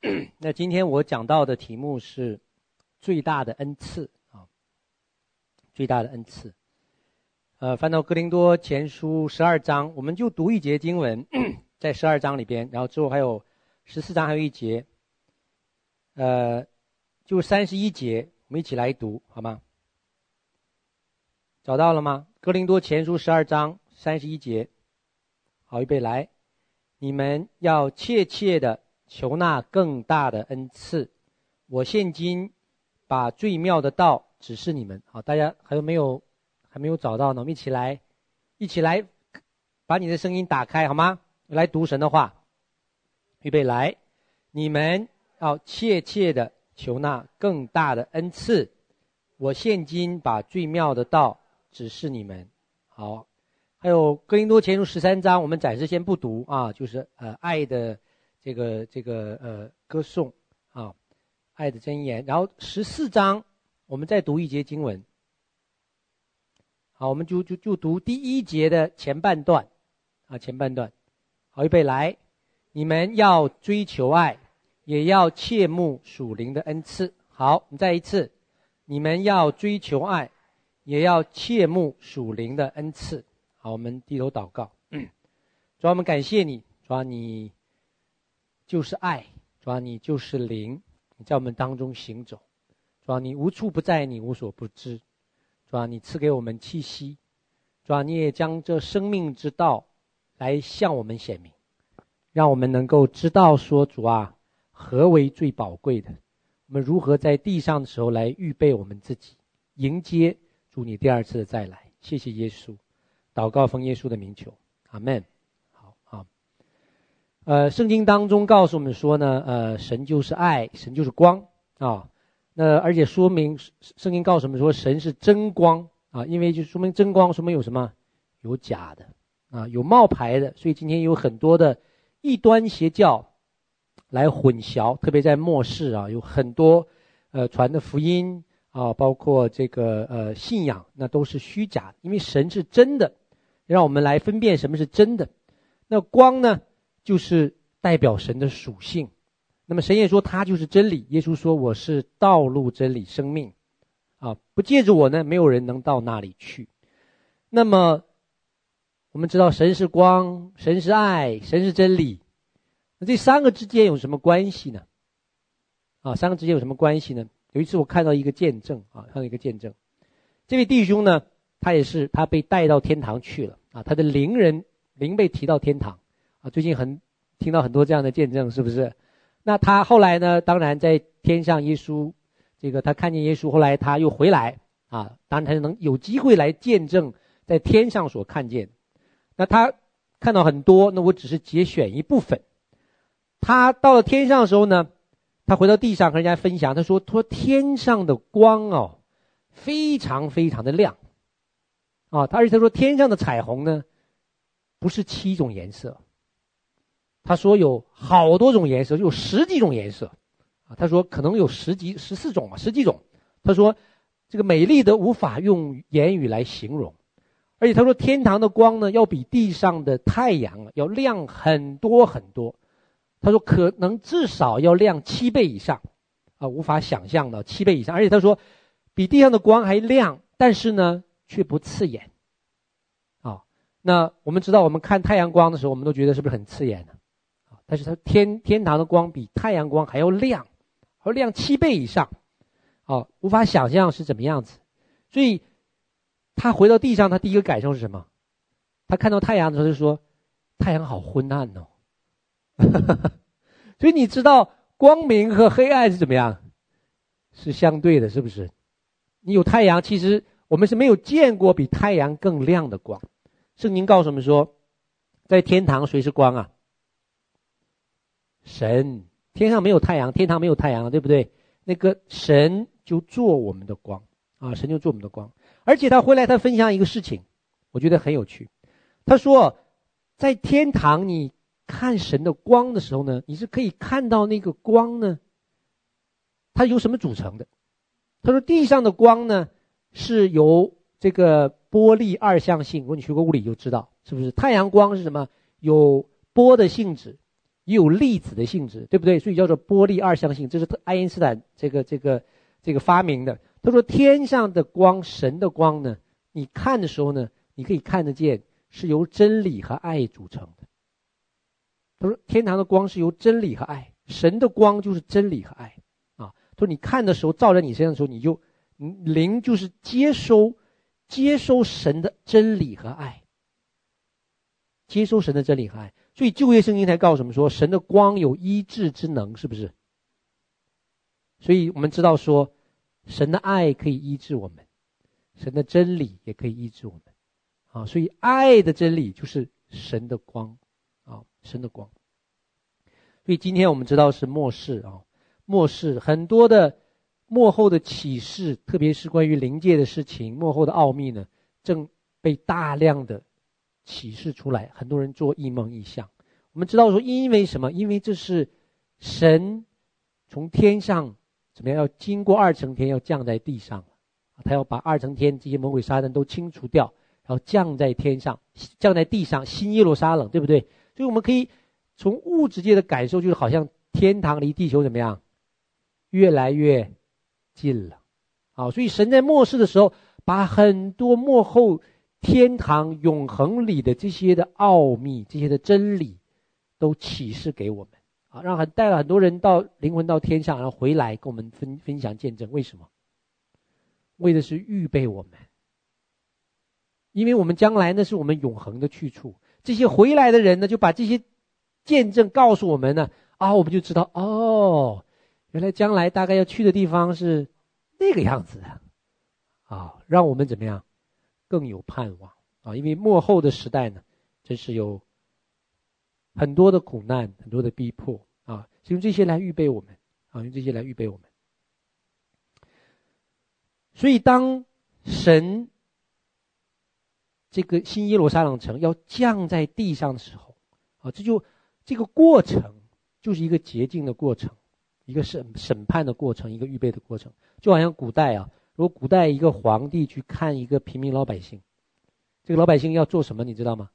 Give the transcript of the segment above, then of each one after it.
那今天我讲到的题目是最大的恩赐啊，最大的恩赐。呃，翻到哥林多前书十二章，我们就读一节经文，在十二章里边，然后之后还有十四章还有一节，呃，就三十一节，我们一起来读好吗？找到了吗？哥林多前书十二章三十一节，好，预备来，你们要切切的求那更大的恩赐。我现今把最妙的道指示你们。好，大家还有没有还没有找到呢？我们一起来，一起来，把你的声音打开好吗？来读神的话，预备来，你们要切切的求那更大的恩赐。我现今把最妙的道。指示你们，好，还有哥林多前书十三章，我们暂时先不读啊，就是呃爱的这个这个呃歌颂啊，爱的箴言。然后十四章，我们再读一节经文，好，我们就就就读第一节的前半段啊，前半段，好，预备来，你们要追求爱，也要切慕属灵的恩赐。好，我们再一次，你们要追求爱。也要切慕属灵的恩赐。好，我们低头祷告。主啊，我们感谢你，主啊，你就是爱，主啊，你就是灵，你在我们当中行走。主啊，你无处不在，你无所不知。主啊，你赐给我们气息。主啊，你也将这生命之道来向我们显明，让我们能够知道说，主啊，何为最宝贵的？我们如何在地上的时候来预备我们自己，迎接。祝你第二次的再来，谢谢耶稣，祷告奉耶稣的名求，阿门。呃，圣经当中告诉我们说呢，呃，神就是爱，神就是光啊。那而且说明圣经告诉我们说，神是真光啊，因为就说明真光，说明有什么？有假的啊，有冒牌的，所以今天有很多的异端邪教来混淆，特别在末世啊，有很多呃传的福音。啊，包括这个呃信仰，那都是虚假，因为神是真的，让我们来分辨什么是真的。那光呢，就是代表神的属性。那么神也说他就是真理。耶稣说我是道路、真理、生命。啊，不借着我呢，没有人能到那里去。那么我们知道神是光，神是爱，神是真理。那这三个之间有什么关系呢？啊，三个之间有什么关系呢？有一次我看到一个见证啊，看到一个见证，这位弟兄呢，他也是他被带到天堂去了啊，他的灵人灵被提到天堂啊。最近很听到很多这样的见证，是不是？那他后来呢，当然在天上，耶稣这个他看见耶稣，后来他又回来啊，当然他就能有机会来见证在天上所看见。那他看到很多，那我只是节选一部分。他到了天上的时候呢，他回到地上和人家分享，他说：“他说天上的光哦，非常非常的亮，啊，他而且他说天上的彩虹呢，不是七种颜色，他说有好多种颜色，有十几种颜色，啊，他说可能有十几十四种啊，十几种。他说这个美丽的无法用言语来形容，而且他说天堂的光呢，要比地上的太阳要亮很多很多。”他说：“可能至少要亮七倍以上，啊，无法想象的七倍以上。而且他说，比地上的光还亮，但是呢，却不刺眼。啊，那我们知道，我们看太阳光的时候，我们都觉得是不是很刺眼呢？但是他天天堂的光比太阳光还要亮，还要亮七倍以上，啊，无法想象是怎么样子。所以，他回到地上，他第一个感受是什么？他看到太阳的时候就说：太阳好昏暗哦。”所以你知道光明和黑暗是怎么样？是相对的，是不是？你有太阳，其实我们是没有见过比太阳更亮的光。圣经告诉我们说，在天堂谁是光啊？神。天上没有太阳，天堂没有太阳，对不对？那个神就做我们的光啊，神就做我们的光。而且他回来，他分享一个事情，我觉得很有趣。他说，在天堂你。看神的光的时候呢，你是可以看到那个光呢，它由什么组成的？他说地上的光呢，是由这个波粒二象性。如果你学过物理就知道，是不是？太阳光是什么？有波的性质，也有粒子的性质，对不对？所以叫做波粒二象性，这是爱因斯坦这个这个这个发明的。他说天上的光，神的光呢，你看的时候呢，你可以看得见是由真理和爱组成的。他说天堂的光是由真理和爱，神的光就是真理和爱啊。他说你看的时候照在你身上的时候，你就灵就是接收接收神的真理和爱。接收神的真理和爱，所以旧约圣经才告诉我们说，神的光有医治之能，是不是？所以我们知道说，神的爱可以医治我们，神的真理也可以医治我们，啊，所以爱的真理就是神的光，啊，神的光。所以今天我们知道是末世啊，末世很多的末后的启示，特别是关于灵界的事情，末后的奥秘呢，正被大量的。启示出来，很多人做异梦异象。我们知道说，因为什么？因为这是神从天上怎么样要经过二层天，要降在地上，他要把二层天这些魔鬼撒旦都清除掉，然后降在天上，降在地上，新耶路撒冷，对不对？所以我们可以从物质界的感受，就是好像天堂离地球怎么样，越来越近了。啊，所以神在末世的时候，把很多幕后。天堂永恒里的这些的奥秘，这些的真理，都启示给我们啊，让很带了很多人到灵魂到天上，然后回来跟我们分分享见证。为什么？为的是预备我们，因为我们将来那是我们永恒的去处。这些回来的人呢，就把这些见证告诉我们呢，啊，我们就知道哦，原来将来大概要去的地方是那个样子的，啊，让我们怎么样？更有盼望啊！因为末后的时代呢，真是有很多的苦难，很多的逼迫啊，是用这些来预备我们啊，用这些来预备我们。所以，当神这个新耶路撒冷城要降在地上的时候啊，这就这个过程就是一个洁净的过程，一个审审判的过程，一个预备的过程，就好像古代啊。如果古代一个皇帝去看一个平民老百姓，这个老百姓要做什么？你知道吗？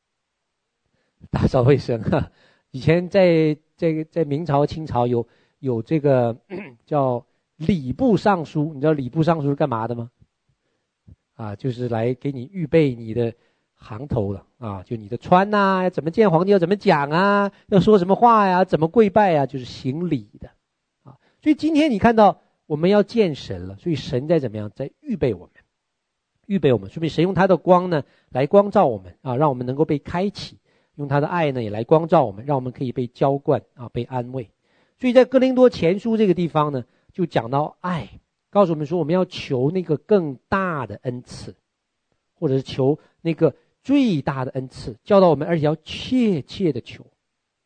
打扫卫生哈。以前在这个在明朝、清朝有有这个 叫礼部尚书，你知道礼部尚书是干嘛的吗？啊，就是来给你预备你的行头的啊，就你的穿呐、啊，怎么见皇帝要怎么讲啊，要说什么话呀，怎么跪拜呀，就是行礼的啊。所以今天你看到。我们要见神了，所以神在怎么样，在预备我们，预备我们，说明神用他的光呢来光照我们啊，让我们能够被开启；用他的爱呢也来光照我们，让我们可以被浇灌啊，被安慰。所以在哥林多前书这个地方呢，就讲到爱，告诉我们说我们要求那个更大的恩赐，或者是求那个最大的恩赐，教导我们，而且要切切的求，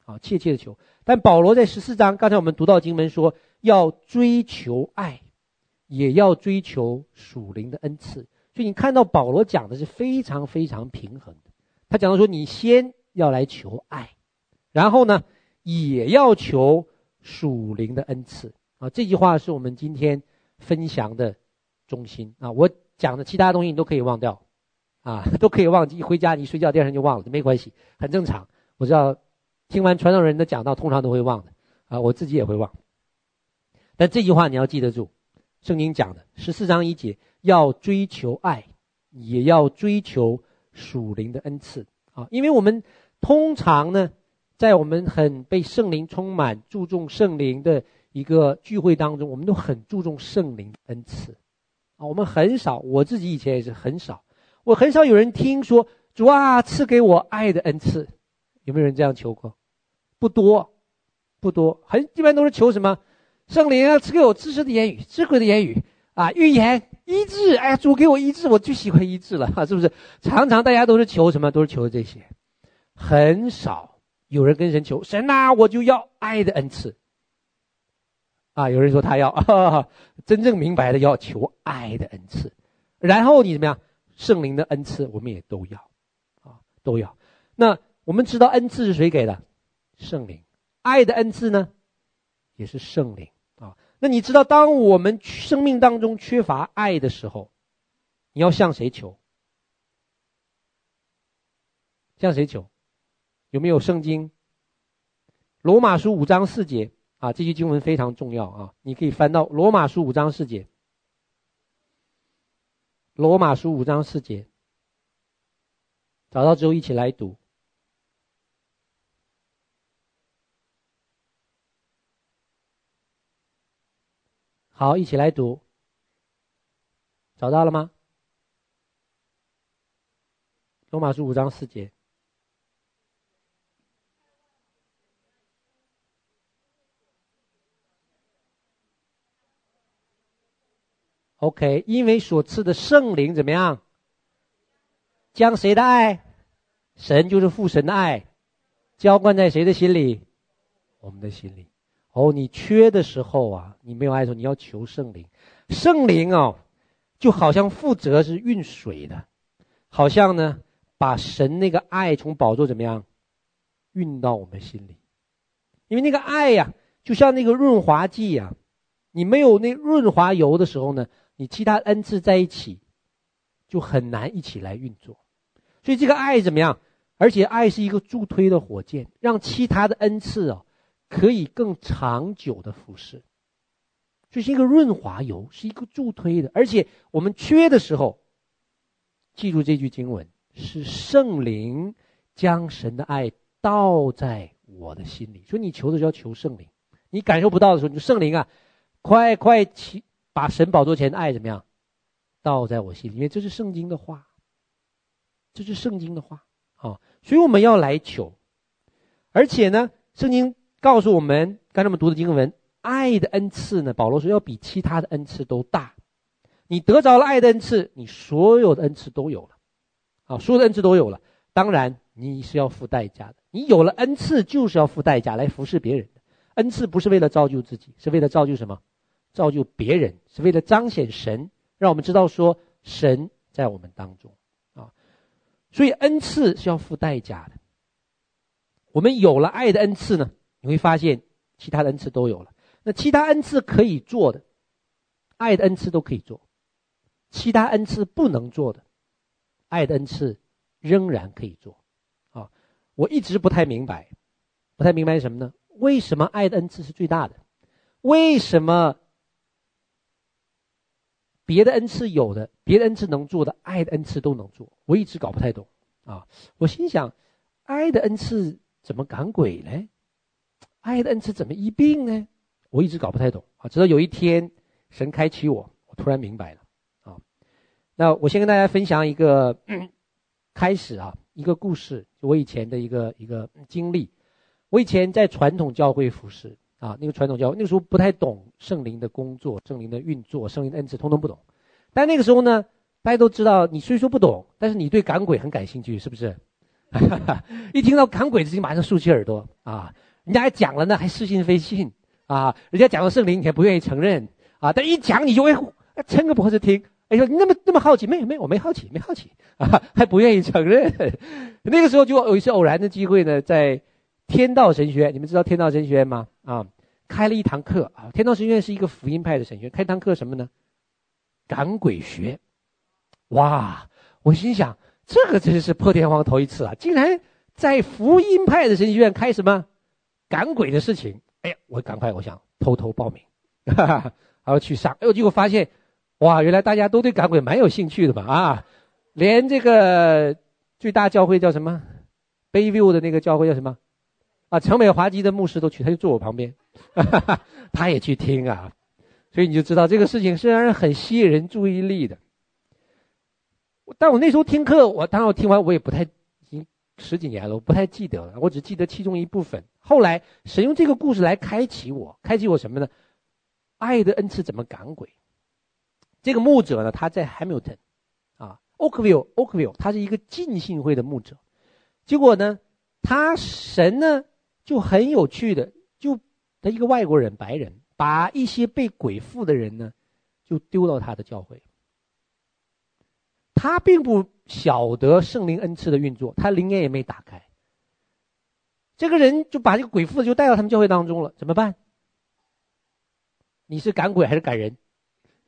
啊，切切的求。但保罗在十四章，刚才我们读到经文说。要追求爱，也要追求属灵的恩赐。所以你看到保罗讲的是非常非常平衡的。他讲到说，你先要来求爱，然后呢，也要求属灵的恩赐。啊，这句话是我们今天分享的中心啊。我讲的其他东西你都可以忘掉，啊，都可以忘记。一回家你睡觉，第二天就忘了，没关系，很正常。我知道听完传道人的讲道，通常都会忘的啊，我自己也会忘。但这句话你要记得住，圣经讲的十四章一节，要追求爱，也要追求属灵的恩赐啊！因为我们通常呢，在我们很被圣灵充满、注重圣灵的一个聚会当中，我们都很注重圣灵恩赐啊。我们很少，我自己以前也是很少，我很少有人听说主啊，赐给我爱的恩赐，有没有人这样求过？不多，不多，很一般都是求什么？圣灵啊，赐给我知识的言语，智慧的言语啊，预言、医治。哎呀，主给我医治，我最喜欢医治了，哈，是不是？常常大家都是求什么？都是求这些，很少有人跟神求神呐、我就要爱的恩赐。啊，有人说他要哈哈 真正明白的要求爱的恩赐，然后你怎么样？圣灵的恩赐我们也都要，啊，都要。那我们知道恩赐是谁给的？圣灵。爱的恩赐呢？也是圣灵。那你知道，当我们生命当中缺乏爱的时候，你要向谁求？向谁求？有没有圣经罗马书五章四节啊，这句经文非常重要啊，你可以翻到罗马书五章四节。罗马书五章四节，找到之后一起来读。好，一起来读。找到了吗？罗马书五章四节。OK，因为所赐的圣灵怎么样？将谁的爱？神就是父神的爱，浇灌在谁的心里？我们的心里。哦，你缺的时候啊，你没有爱的时候，你要求圣灵。圣灵哦，就好像负责是运水的，好像呢，把神那个爱从宝座怎么样运到我们心里。因为那个爱呀、就像那个润滑剂呀、啊，你没有那润滑油的时候呢，你其他恩赐在一起，就很难一起来运作。所以这个爱怎么样？而且爱是一个助推的火箭，让其他的恩赐哦。可以更长久的服侍，这是一个润滑油，是一个助推的。而且我们缺的时候，记住这句经文：是圣灵将神的爱倒在我的心里。所以你求的时候要求圣灵，你感受不到的时候，你就圣灵啊，快快去把神宝座前的爱怎么样倒在我心里面。这是圣经的话，这是圣经的话啊。所以我们要来求，而且呢，圣经。告诉我们，刚才我们读的经文，爱的恩赐呢？保罗说要比其他的恩赐都大。你得着了爱的恩赐，你所有的恩赐都有了，啊，所有的恩赐都有了。当然，你是要付代价的。你有了恩赐，就是要付代价来服侍别人的。恩赐不是为了造就自己，是为了造就什么？造就别人，是为了彰显神，让我们知道说神在我们当中啊。所以恩赐是要付代价的。我们有了爱的恩赐呢？你会发现，其他的恩赐都有了。那其他恩赐可以做的，爱的恩赐都可以做；其他恩赐不能做的，爱的恩赐仍然可以做。啊，我一直不太明白，不太明白什么呢？为什么爱的恩赐是最大的？为什么别的恩赐有的，别的恩赐能做的，爱的恩赐都能做？我一直搞不太懂。啊，我心想，爱的恩赐怎么赶鬼呢？爱的恩赐怎么医病呢？我一直搞不太懂啊。直到有一天，神开启我，我突然明白了啊。那我先跟大家分享一个开始啊，一个故事，我以前的一个一个经历。我以前在传统教会服侍啊，那个传统教会那个时候不太懂圣灵的工作、圣灵的运作、圣灵的恩赐，通通不懂。但那个时候呢，大家都知道，你虽说不懂，但是你对赶鬼很感兴趣，是不是？一听到赶鬼的事情，马上竖起耳朵啊。人家还讲了呢，还似信非信啊！人家讲到圣灵，你还不愿意承认啊！但一讲，你就会撑个脖子听。哎呦，你那么那么好奇？没有没有，我没好奇，没好奇啊，还不愿意承认。那个时候就有一次偶然的机会呢，在天道神学院，你们知道天道神学院吗？啊，开了一堂课啊。天道神学院是一个福音派的神学院，开堂课什么呢？赶鬼学。哇！我心想，这个真是破天荒头一次啊！竟然在福音派的神学院开什么？赶鬼的事情，哎呀，我赶快，我想偷偷报名，哈哈，然后去上，哎呦，结果发现，哇，原来大家都对赶鬼蛮有兴趣的嘛，啊，连这个最大教会叫什么，Bayview 的那个教会叫什么，啊，城美华基的牧师都去，他就坐我旁边，哈哈，他也去听啊，所以你就知道这个事情是让人很吸引人注意力的。但我那时候听课，我当然我听完我也不太。十几年了，我不太记得了，我只记得其中一部分。后来神用这个故事来开启我，开启我什么呢？爱的恩赐怎么赶鬼？这个牧者呢，他在 Hamilton，啊，Oakville，Oakville，他是一个浸信会的牧者。结果呢，他神呢就很有趣的，就他一个外国人，白人，把一些被鬼附的人呢，就丢到他的教会。他并不晓得圣灵恩赐的运作，他灵眼也没打开。这个人就把这个鬼附的就带到他们教会当中了，怎么办？你是赶鬼还是赶人？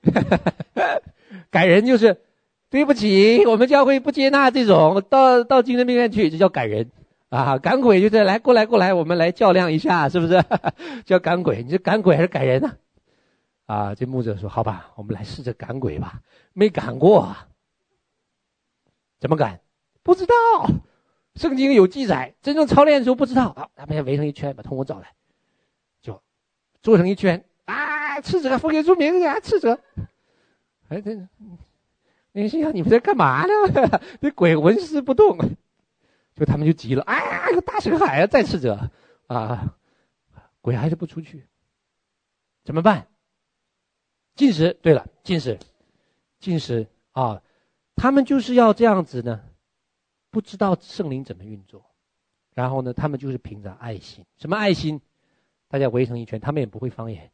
赶人就是对不起，我们教会不接纳这种到到精神病院去，这叫赶人啊，赶鬼就是来过来过来，我们来较量一下，是不是？叫赶鬼，你是赶鬼还是赶人呢？啊，这牧者说：“好吧，我们来试着赶鬼吧。”没赶过，怎么赶？不知道。圣经有记载，真正操练的时候不知道。好，他们先围成一圈，把童工找来，就坐成一圈啊，斥责奉耶稣名啊，斥责。哎，这，你心想你们在干嘛呢？这鬼纹丝不动。就他们就急了，啊，有大水海啊，再斥责啊，鬼还是不出去，怎么办？禁食。对了，禁食，禁食啊，他们就是要这样子呢，不知道圣灵怎么运作，然后呢，他们就是凭着爱心，什么爱心？大家围成一圈，他们也不会方言，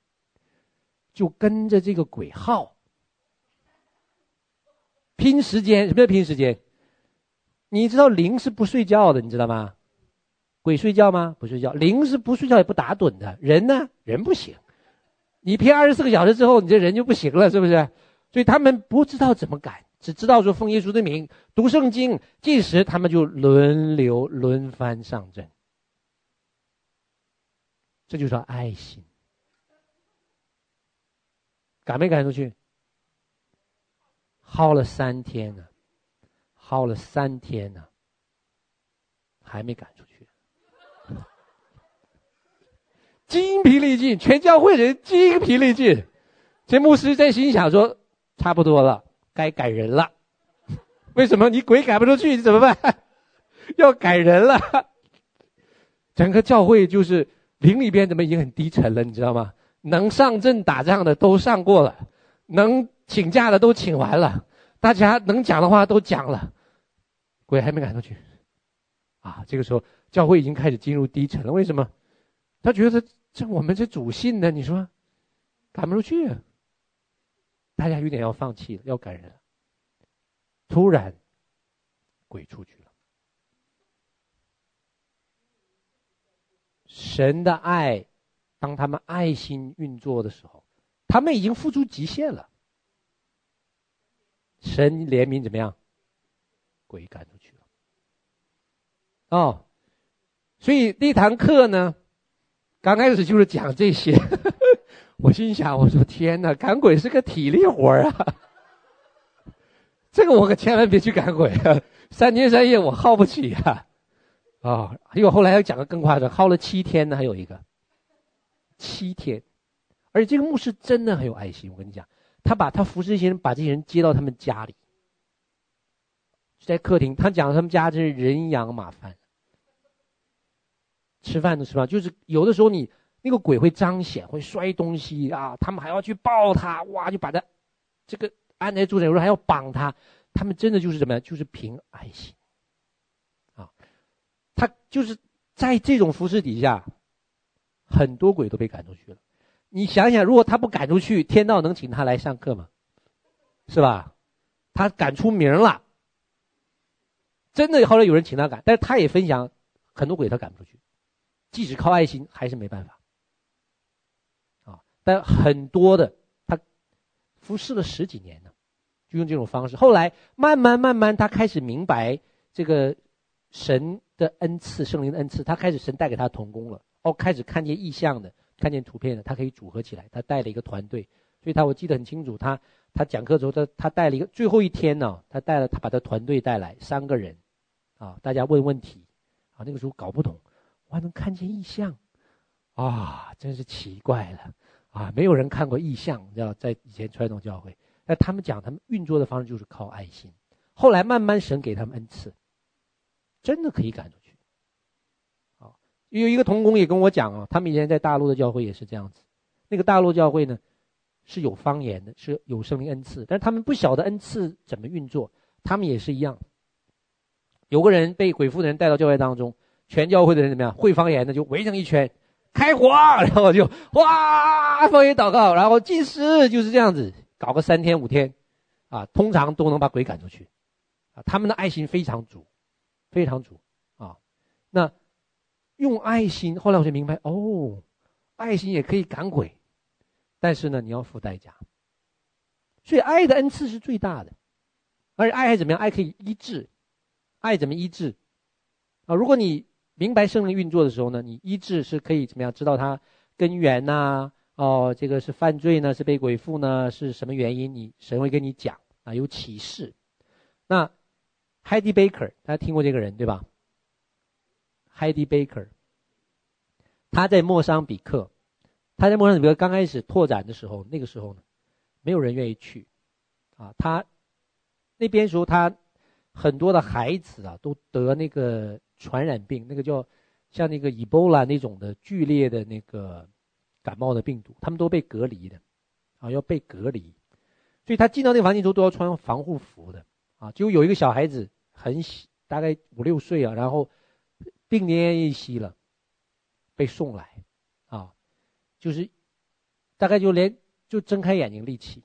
就跟着这个鬼号，拼时间，什么叫拼时间？你知道灵是不睡觉的，你知道吗？鬼睡觉吗？不睡觉。灵是不睡觉也不打盹的。人呢？人不行。你拼二十四个小时之后，你这人就不行了，是不是？所以他们不知道怎么赶，只知道说奉耶稣的名，读圣经，禁食，他们就轮流轮番上阵。这就叫爱心。赶没赶出去？耗了三天呢。耗了三天呢，还没赶出去，精疲力尽，全教会人精疲力尽。这牧师在心想说：“差不多了，该改人了。”为什么？你鬼赶不出去，你怎么办？要改人了。整个教会就是灵里边怎么已经很低沉了，你知道吗？能上阵打仗的都上过了，能请假的都请完了，大家能讲的话都讲了。鬼还没赶出去，啊，这个时候教会已经开始进入低沉了。为什么？他觉得这我们这主信的，你说赶不出去，大家有点要放弃了，要赶人。突然，鬼出去了。神的爱，当他们爱心运作的时候，他们已经付出极限了。神怜悯怎么样？鬼赶出去了，哦，所以那堂课呢，刚开始就是讲这些。我心想，我说天哪，赶鬼是个体力活啊！这个我可千万别去赶鬼啊，三天三夜我耗不起啊！啊、哦，还有后来要讲个更夸张，耗了七天呢，还有一个七天，而且这个牧师真的很有爱心。我跟你讲，他把他服侍一些人，把这些人接到他们家里。在客厅，他讲他们家真是人仰马翻，吃饭都吃饭，就是有的时候你那个鬼会彰显，会摔东西啊，他们还要去抱他，哇，就把他这个安在桌上，有时候还要绑他，他们真的就是什么，就是凭爱心，啊，他就是在这种服饰底下，很多鬼都被赶出去了。你想想，如果他不赶出去，天道能请他来上课吗？是吧？他赶出名了。真的，后来有人请他赶，但是他也分享，很多鬼他赶不出去，即使靠爱心还是没办法。但很多的他服侍了十几年呢，就用这种方式。后来慢慢慢慢，他开始明白这个神的恩赐，圣灵的恩赐，他开始神带给他同工了。哦，开始看见意象的，看见图片的，他可以组合起来。他带了一个团队，所以他我记得很清楚，他他讲课的时候，他他带了一个最后一天呢，他带了他把他团队带来三个人。啊，大家问问题，啊，那个时候搞不懂，我还能看见异象，啊，真是奇怪了，啊，没有人看过异象，你知道，在以前传统教会，那他们讲他们运作的方式就是靠爱心，后来慢慢神给他们恩赐，真的可以赶出去，啊，有一个同工也跟我讲啊，他们以前在大陆的教会也是这样子，那个大陆教会呢是有方言的，是有圣灵恩赐，但是他们不晓得恩赐怎么运作，他们也是一样。有个人被鬼附的人带到教会当中，全教会的人怎么样？会方言的就围成一圈，开火，然后就哇，方言祷告，然后祭司就是这样子搞个三天五天，啊，通常都能把鬼赶出去，啊，他们的爱心非常足，非常足，啊，那用爱心，后来我就明白，哦，爱心也可以赶鬼，但是呢，你要付代价，所以爱的恩赐是最大的，而且爱还怎么样？爱可以医治。爱怎么医治？啊，如果你明白圣灵运作的时候呢，你医治是可以怎么样知道它根源呐、哦，这个是犯罪呢，是被鬼附呢，是什么原因？你神会跟你讲啊，有启示。那 Heidi Baker，大家听过这个人对吧？Heidi Baker，他在莫桑比克，他在莫桑比克刚开始拓展的时候，那个时候呢，没有人愿意去啊。他那边时候，他很多的孩子啊，都得那个。传染病，那个叫像那个 Ebola 那种的剧烈的那个感冒的病毒，他们都被隔离的，啊，要被隔离，所以他进到那个房间之后都要穿防护服的，啊，就有一个小孩子很小，大概五六岁啊，然后病奄奄一息了，被送来，啊，就是大概就连就睁开眼睛力气，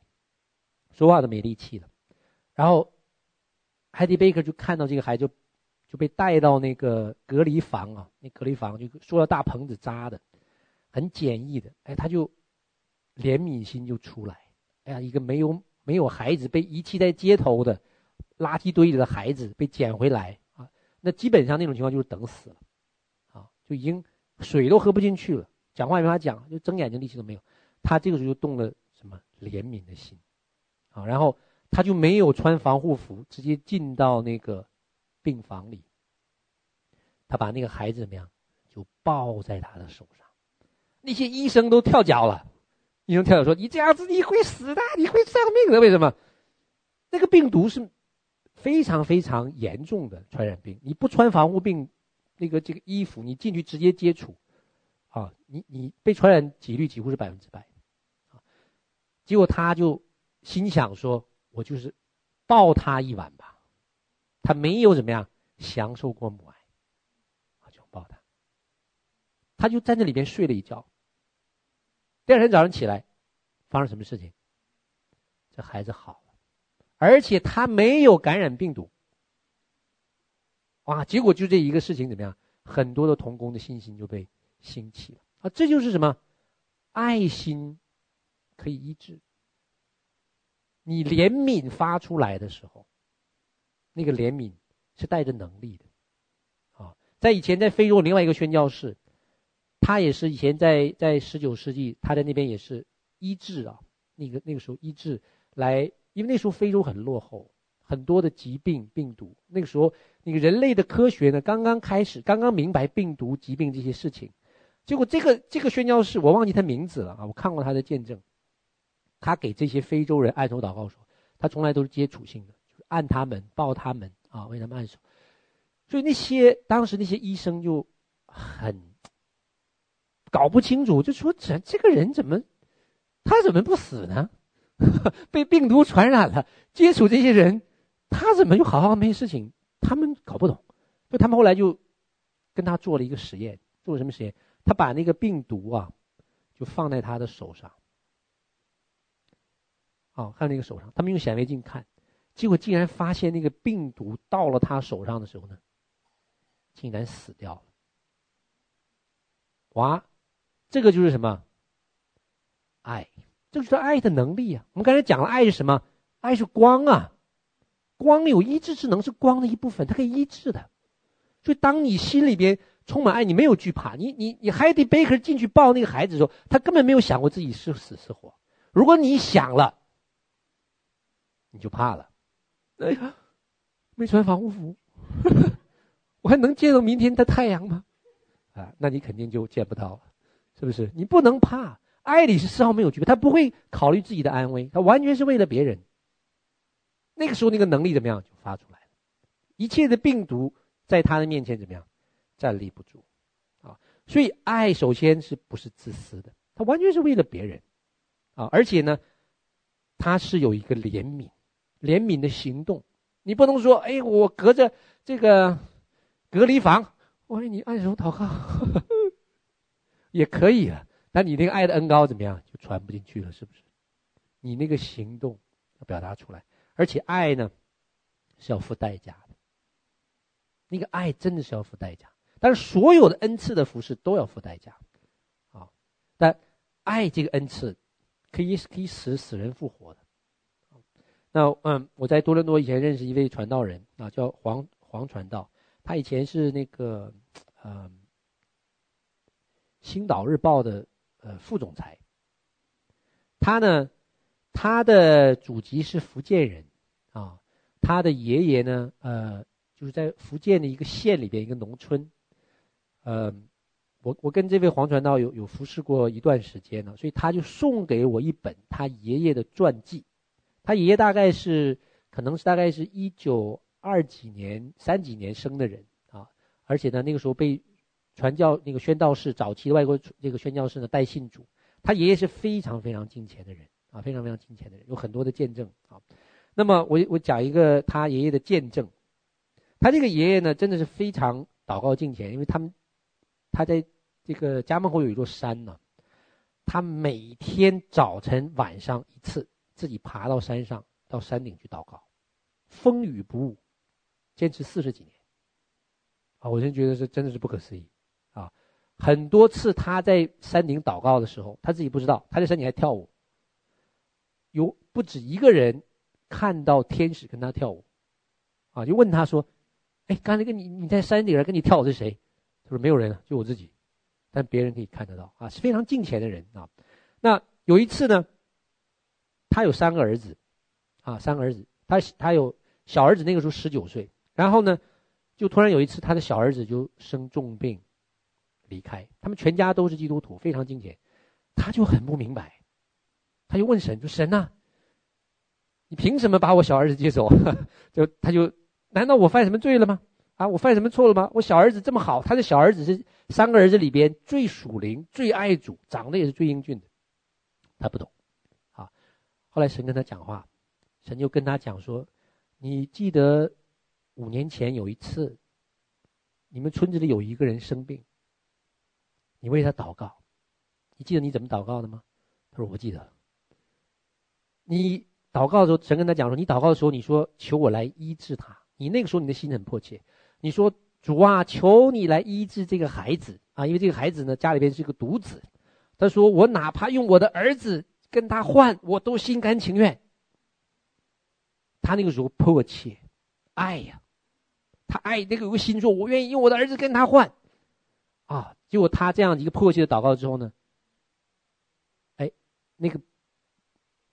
说话都没力气了，然后海蒂贝克就看到这个孩子就。被带到那个隔离房啊，那隔离房就塑料大棚子扎的，很简易的。哎，他就怜悯心就出来。哎呀，一个没有没有孩子被遗弃在街头的垃圾堆里的孩子被捡回来啊，那基本上那种情况就是等死了，啊，就已经水都喝不进去了，讲话也没法讲，就睁眼睛力气都没有。他这个时候就动了什么怜悯的心，啊，然后他就没有穿防护服，直接进到那个。病房里，他把那个孩子怎么样，就抱在他的手上。那些医生都跳脚了，医生跳脚说：“你这样子你会死的，你会丧命的。为什么？那个病毒是非常非常严重的传染病，你不穿防护病那个这个衣服，你进去直接接触，啊，你你被传染几率几乎是百分之百。结果他就心想说：我就是抱他一晚吧。”他没有怎么样享受过母爱，啊，就抱他，他就在那里边睡了一觉。第二天早上起来，发生什么事情？这孩子好了，而且他没有感染病毒。哇！结果就这一个事情怎么样？很多的童工的信心就被兴起了啊！这就是什么？爱心可以医治。你怜悯发出来的时候。那个怜悯是带着能力的，啊，在以前在非洲另外一个宣教士，他也是以前在在十九世纪，他在那边也是医治啊，那个那个时候医治来，因为那时候非洲很落后，很多的疾病病毒，那个时候那个人类的科学呢刚刚开始，刚刚明白病毒疾病这些事情，结果这个这个宣教士我忘记他名字了啊，我看过他的见证，他给这些非洲人按手祷告说，他从来都是接触性的。按他们，抱他们啊，为他们按手，所以那些当时那些医生就很搞不清楚，就说这这个人怎么他怎么不死呢？被病毒传染了，接触这些人，他怎么就好好没事情？他们搞不懂，就他们后来就跟他做了一个实验，做了什么实验？他把那个病毒啊，就放在他的手上，哦，看那个手上，他们用显微镜看。结果竟然发现那个病毒到了他手上的时候呢，竟然死掉了。哇，这个就是什么？爱，这个就是爱的能力啊！我们刚才讲了，爱是什么？爱是光啊！光有医治之能，是光的一部分，它可以医治的。所以，当你心里边充满爱，你没有惧怕。你你你海蒂贝克进去抱那个孩子的时候，他根本没有想过自己是死是活。如果你想了，你就怕了。哎呀，没穿防护服，我还能见到明天的太阳吗？啊，那你肯定就见不到了，是不是？你不能怕，爱里是丝毫没有区别，他不会考虑自己的安危，他完全是为了别人。那个时候，那个能力怎么样就发出来了？一切的病毒在他的面前怎么样，站立不住啊！所以，爱首先是不是自私的？他完全是为了别人啊！而且呢，他是有一个怜悯。怜悯的行动，你不能说，哎，我隔着这个隔离房，我为你按手祷告，也可以啊。但你那个爱的恩膏怎么样，就传不进去了，是不是？你那个行动要表达出来，而且爱呢是要付代价的。那个爱真的是要付代价，但是所有的恩赐的服事都要付代价啊。但爱这个恩赐可以可以使死人复活的。那嗯，我在多伦多以前认识一位传道人啊，叫黄黄传道。他以前是那个呃，星岛日报的呃副总裁。他呢，他的祖籍是福建人啊，他的爷爷呢，呃，就是在福建的一个县里边一个农村，呃。我我跟这位黄传道有有服侍过一段时间呢，所以他就送给我一本他爷爷的传记。他爷爷大概是可能是大概是一九二几年三几年生的人啊，而且呢那个时候被传教那个宣道士早期的外国这个宣教士呢带信主。他爷爷是非常非常敬虔的人啊，非常非常敬虔的人，有很多的见证啊。那么我我讲一个他爷爷的见证，他这个爷爷呢真的是非常祷告敬虔，因为他们他在。这个家门口有一座山呢，他每天早晨晚上一次，自己爬到山上，到山顶去祷告，风雨不误，坚持四十几年。啊，我真觉得是真的是不可思议啊！很多次他在山顶祷告的时候，他自己不知道，他在山顶还跳舞，有不止一个人看到天使跟他跳舞，啊，就问他说：“哎，刚才跟你你在山顶上跟你跳舞是谁？”他说：“没有人，就我自己。”但别人可以看得到啊，是非常敬虔的人啊。那有一次呢，他有三个儿子，啊，三个儿子，他他有小儿子那个时候十九岁，然后呢，就突然有一次他的小儿子就生重病离开，他们全家都是基督徒，非常敬虔，他就很不明白，他就问神，就神呐，你凭什么把我小儿子接走？就他就难道我犯什么罪了吗？啊，我犯什么错了吗？我小儿子这么好，他的小儿子是三个儿子里边最属灵、最爱主，长得也是最英俊的。他不懂，后来神跟他讲话，神就跟他讲说：“你记得五年前有一次，你们村子里有一个人生病，你为他祷告，你记得你怎么祷告的吗？”他说：“我不记得。”你祷告的时候，神跟他讲说：“你祷告的时候，你说求我来医治他。你那个时候你的心很迫切。”你说主啊，求你来医治这个孩子啊！因为这个孩子呢，家里边是个独子。他说：“我哪怕用我的儿子跟他换，我都心甘情愿。”他那个时候迫切，爱呀，他爱那个有个心说：“我愿意用我的儿子跟他换。”啊！结果他这样一个迫切的祷告之后呢，哎，那个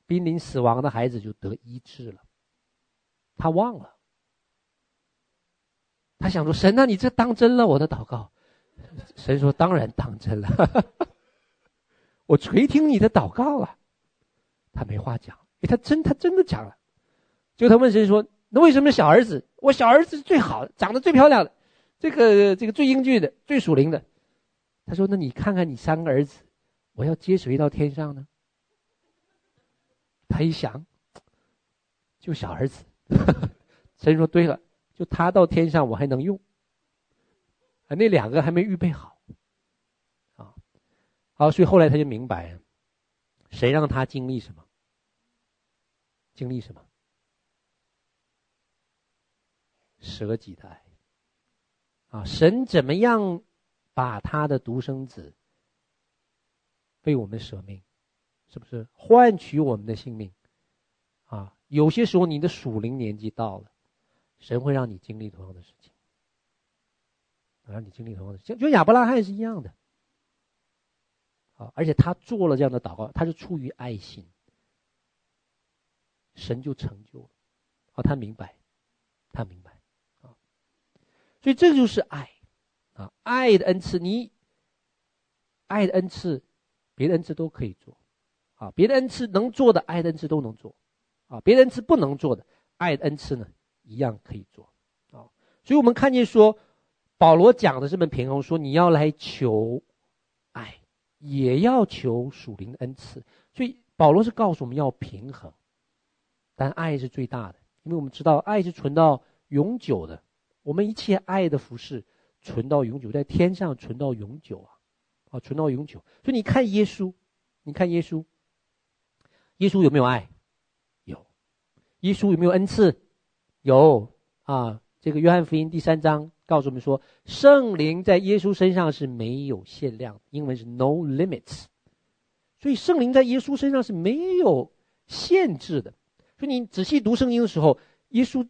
濒临死亡的孩子就得医治了。他忘了。他想说：“神啊，你这当真了我的祷告？”神说：“当然当真了，我垂听你的祷告了。”他没话讲，因为，他真他真的讲了。就他问神说：“那为什么小儿子？我小儿子是最好的，长得最漂亮的，这个这个最英俊的，最属灵的。”他说：“那你看看你三个儿子，我要接谁到天上呢？”他一想，就小儿子。神说：“对了。”就他到天上，我还能用，啊，那两个还没预备好，啊，好，所以后来他就明白，谁让他经历什么，经历什么，舍己的爱，啊，神怎么样把他的独生子为我们舍命，是不是换取我们的性命？啊，有些时候你的属灵年纪到了。神会让你经历同样的事情，让你经历同样的事情，就亚伯拉罕是一样的，啊，而且他做了这样的祷告，他是出于爱心，神就成就了，啊，他明白，他明白，啊，所以这就是爱，啊，爱的恩赐，你爱的恩赐，别的恩赐都可以做，啊，别的恩赐能做的，爱的恩赐都能做，啊，别的恩赐不能做的，爱的恩赐呢？一样可以做，啊，所以我们看见说，保罗讲的这么平衡，说你要来求，也要求属灵的恩赐，所以保罗是告诉我们要平衡，但爱是最大的，因为我们知道爱是存到永久的，我们一切爱的服饰存到永久，在天上存到永久啊，啊，存到永久。所以你看耶稣，你看耶稣，耶稣有没有爱？有，耶稣有没有恩赐？有啊，这个约翰福音第三章告诉我们说，圣灵在耶稣身上是没有限量，英文是 no limits，所以圣灵在耶稣身上是没有限制的。所以你仔细读圣经的时候，耶稣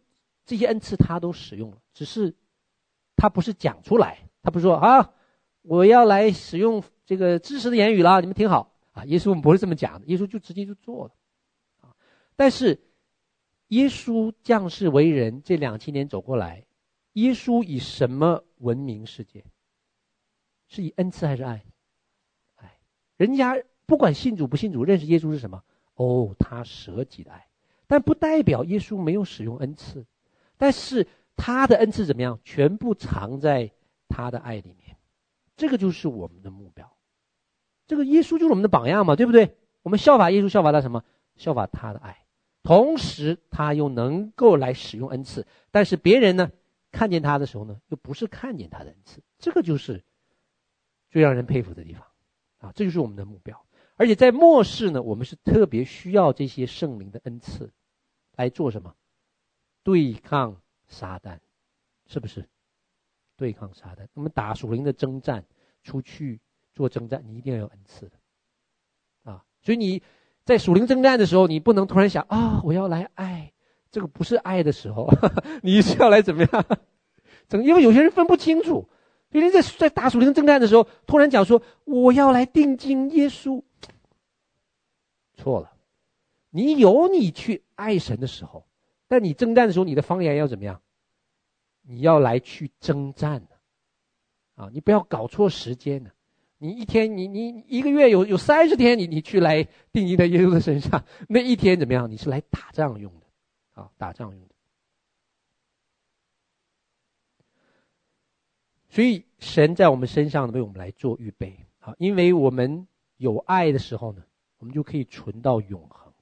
这些恩赐他都使用了，只是他不是讲出来，他不说啊，我要来使用这个知识的言语了，你们听好啊。耶稣我们不是这么讲的，耶稣就直接就做了啊。但是耶稣降世为人这两千年走过来，耶稣以什么闻名世界？是以恩赐还是爱？爱。人家不管信主不信主，认识耶稣是什么？哦，他舍己的爱。但不代表耶稣没有使用恩赐，但是他的恩赐怎么样？全部藏在他的爱里面，这个就是我们的目标。这个耶稣就是我们的榜样嘛，对不对？我们效法耶稣，效法他什么？效法他的爱。同时，他又能够来使用恩赐，但是别人呢，看见他的时候呢，又不是看见他的恩赐。这个就是最让人佩服的地方啊！这就是我们的目标。而且在末世呢，我们是特别需要这些圣灵的恩赐。来做什么？对抗撒旦，是不是？对抗撒旦。我们打属灵的征战，出去做征战，你一定要有恩赐的啊！所以你在属灵征战的时候，你不能突然想啊，我要来爱，这个不是爱的时候，你是要来怎么样？怎么因为有些人分不清楚，所以你在在打属灵征战的时候，突然讲说我要来定睛耶稣，错了。你有你去爱神的时候，但你征战的时候，你的方言要怎么样？你要来去征战，啊，你不要搞错时间呢。你一天，你你一个月有有三十天你，你去来定睛在耶稣的身上，那一天怎么样？你是来打仗用的，啊，打仗用的。所以神在我们身上为我们来做预备，啊，因为我们有爱的时候呢，我们就可以存到永恒。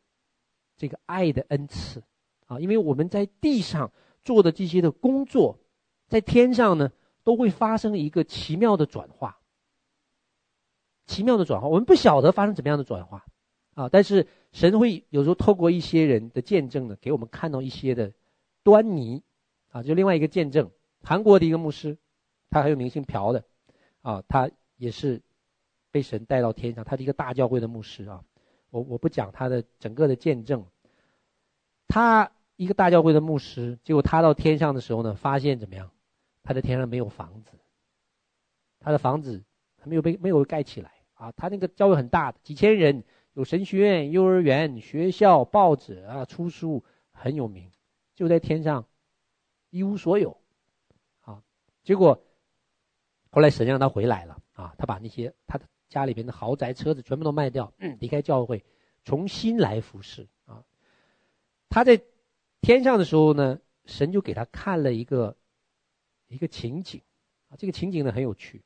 这个爱的恩赐，啊，因为我们在地上做的这些的工作，在天上呢都会发生一个奇妙的转化。奇妙的转化，我们不晓得发生怎么样的转化，啊，但是神会有时候透过一些人的见证呢，给我们看到一些的端倪，啊，就另外一个见证，韩国的一个牧师，他很有名，姓朴的，啊，他也是被神带到天上，他是一个大教会的牧师啊。我我不讲他的整个的见证，他一个大教会的牧师，结果他到天上的时候呢，发现怎么样？他在天上没有房子，他的房子还没有被没有盖起来啊！他那个教会很大，几千人，有神学院、幼儿园、学校、报纸啊，出书很有名，就在天上一无所有啊！结果后来神让他回来了啊，他把那些他的。家里边的豪宅、车子全部都卖掉，离开教会，重新来服侍啊。他在天上的时候呢，神就给他看了一个一个情景啊。这个情景呢很有趣，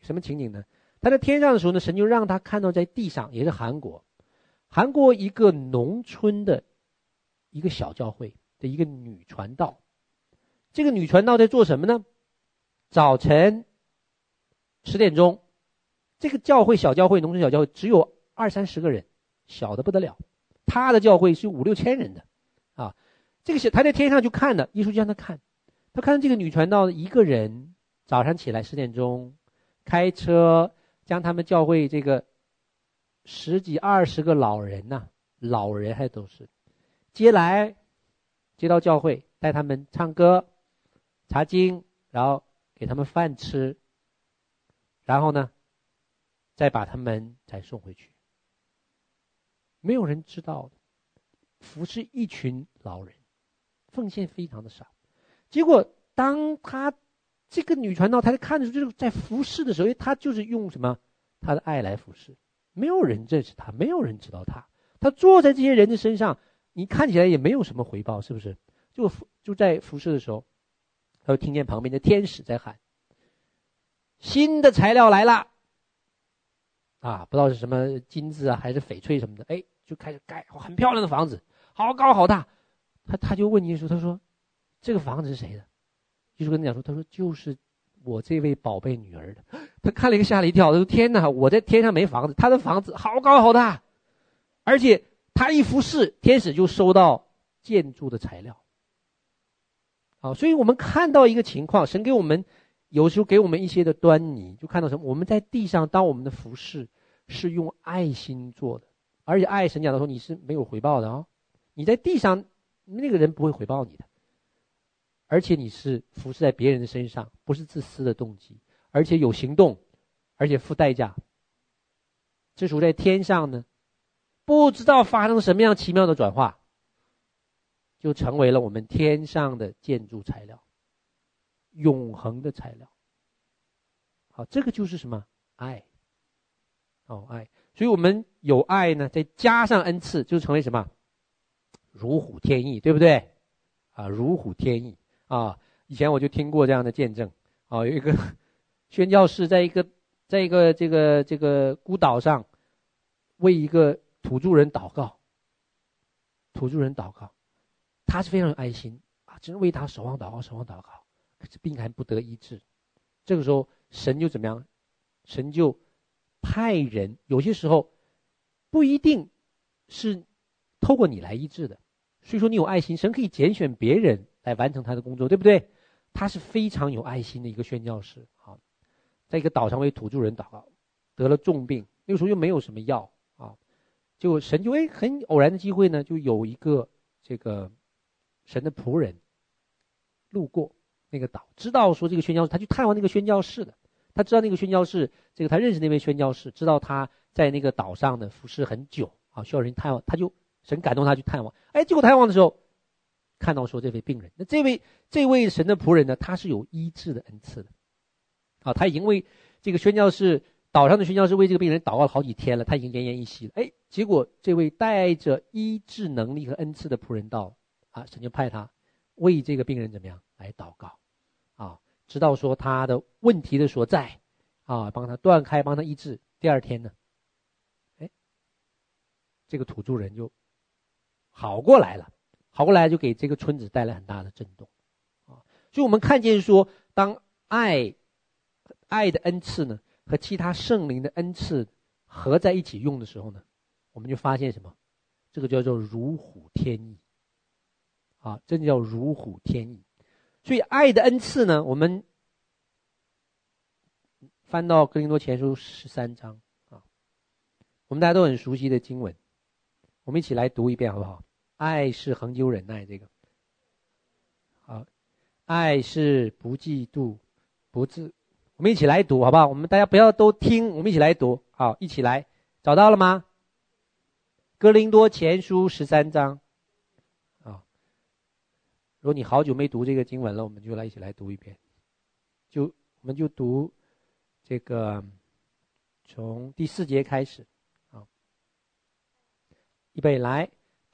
什么情景呢？他在天上的时候呢，神就让他看到在地上，也是韩国，韩国一个农村的一个小教会的一个女传道。这个女传道在做什么呢？早晨十点钟。这个教会小教会农村小教会只有二三十个人，小的不得了。他的教会是五六千人的，啊，这个小他在天上就看了，耶稣就让他看，他看这个女传道一个人早上起来十点钟，开车将他们教会这个十几二十个老人呐、老人还都是接来，接到教会带他们唱歌、查经，然后给他们饭吃，然后呢，再把他们再送回去，没有人知道，服侍一群老人，奉献非常的少。结果当他这个女传道，她在看的时候，就是在服侍的时候，她就是用什么？她的爱来服侍，没有人认识他，没有人知道他。他坐在这些人的身上，你看起来也没有什么回报，是不是？就就在服侍的时候，他就听见旁边的天使在喊：“新的材料来了。”啊，不知道是什么金子啊，还是翡翠什么的，哎，就开始盖很漂亮的房子，好高好大。他他就问耶稣，他说：“这个房子是谁的？”耶稣跟他讲说：“他说就是我这位宝贝女儿的。”他看了一个吓了一跳，他说：“天哪，我在天上没房子，他的房子好高好大，而且他一服侍，天使就收到建筑的材料。”好，所以我们看到一个情况，神给我们有时候给我们一些的端倪，就看到什么？我们在地上当我们的服侍。是用爱心做的，而且爱神讲的时候，你是没有回报的哦。你在地上，那个人不会回报你的，而且你是服侍在别人的身上，不是自私的动机，而且有行动，而且付代价。这属在天上呢，不知道发生什么样奇妙的转化，就成为了我们天上的建筑材料，永恒的材料。好，这个就是什么？爱。哦，爱。所以我们有爱呢，再加上恩赐，就成为什么？如虎添翼，对不对？啊，如虎添翼啊！以前我就听过这样的见证啊，有一个 宣教士在一个在一个这个这个孤岛上，为一个土著人祷告。土著人祷告，他是非常有爱心啊，真为他守望祷告，守望祷告，可是病还不得医治。这个时候，神就怎么样？神就派人，有些时候不一定是透过你来医治的。所以说，你有爱心，神可以拣选别人来完成他的工作，对不对？他是非常有爱心的一个宣教士。好，在一个岛上为土著人祷告，得了重病，那个时候又没有什么药啊，就神就哎很偶然的机会呢，就有一个这个神的仆人路过那个岛，知道说这个宣教，他去探望那个宣教士的，他知道那个宣教士，这个他认识那位宣教士，知道他在那个岛上呢服侍很久啊，需要人探望，他就。神感动他去探望，哎，结果探望的时候，看到说这位病人，那这位这位神的仆人呢，他是有医治的恩赐的，啊，他已经为这个宣教士岛上的宣教士为这个病人祷告了好几天了，他已经奄奄一息了，哎，结果这位带着医治能力和恩赐的仆人到，啊，神就派他为这个病人怎么样来祷告，啊，知道说他的问题的所在，啊，帮他断开，帮他医治。第二天呢，哎，这个土著人就。好过来了，跑过来就给这个村子带来很大的震动，啊，所以我们看见说，当爱，爱的恩赐呢和其他圣灵的恩赐合在一起用的时候呢，我们就发现什么？这个叫做如虎添翼，啊，真的叫如虎添翼。所以爱的恩赐呢，我们翻到格林多前书十三章啊，我们大家都很熟悉的经文，我们一起来读一遍好不好？爱是恒久忍耐，这个好。爱是不嫉妒，不自。我们一起来读，好不好？我们大家不要都听，我们一起来读，好，一起来。找到了吗？哥林多前书十三章。啊，如果你好久没读这个经文了，我们就来一起来读一遍。就我们就读这个，从第四节开始。啊，预备来。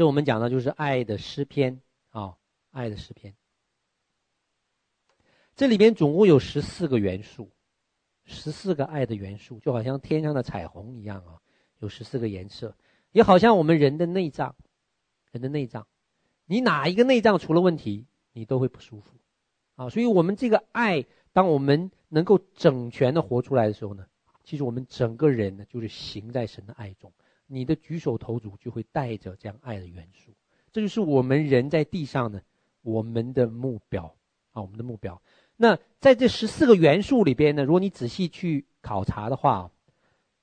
这我们讲的就是爱的诗篇啊、爱的诗篇。这里边总共有十四个元素，十四个爱的元素，就好像天上的彩虹一样啊、有十四个颜色，也好像我们人的内脏，人的内脏，你哪一个内脏出了问题，你都会不舒服啊。所以，我们这个爱，当我们能够整全的活出来的时候呢，其实我们整个人呢，就是行在神的爱中。你的举手投足就会带着这样爱的元素，这就是我们人在地上呢，我们的目标啊，我们的目标。那在这十四个元素里边呢，如果你仔细去考察的话，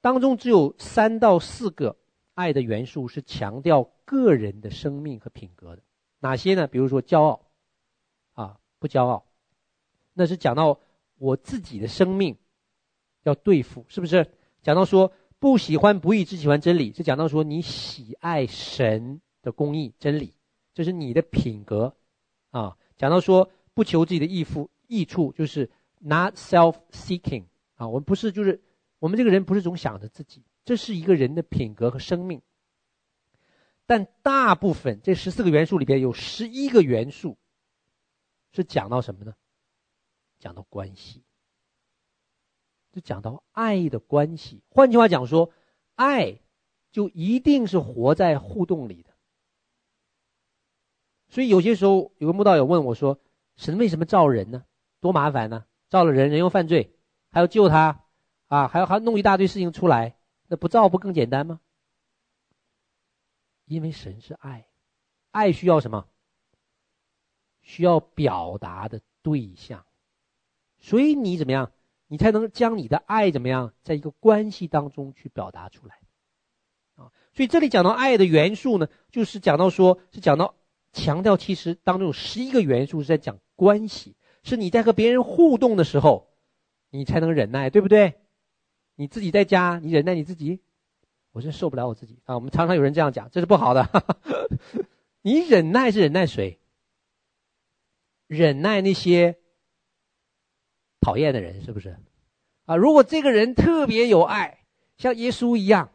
当中只有三到四个爱的元素是强调个人的生命和品格的。哪些呢？比如说骄傲，啊，不骄傲，那是讲到我自己的生命要对付，是不是？讲到说。不喜欢不义，只喜欢真理，是讲到说你喜爱神的公义真理，这是你的品格啊。讲到说不求自己的益福益处，就是 not self-seeking 啊。我们不是，就是我们这个人不是总想着自己，这是一个人的品格和生命。但大部分这十四个元素里边有十一个元素是讲到什么呢？讲到关系。就讲到爱的关系，换句话讲说，爱就一定是活在互动里的。所以有些时候，有个慕道友问我说：“神为什么造人呢？多麻烦呢？造了人，人又犯罪，还要救他，啊，还要还弄一大堆事情出来，那不造不更简单吗？因为神是爱，爱需要什么？需要表达的对象，所以你怎么样？你才能将你的爱怎么样，在一个关系当中去表达出来，啊，所以这里讲到爱的元素呢，就是讲到说是讲到强调，其实当中有十一个元素是在讲关系，是你在和别人互动的时候，你才能忍耐，对不对？你自己在家，你忍耐你自己，我真受不了我自己啊！我们常常有人这样讲，这是不好的。你忍耐是忍耐谁？忍耐那些。讨厌的人是不是？啊，如果这个人特别有爱，像耶稣一样，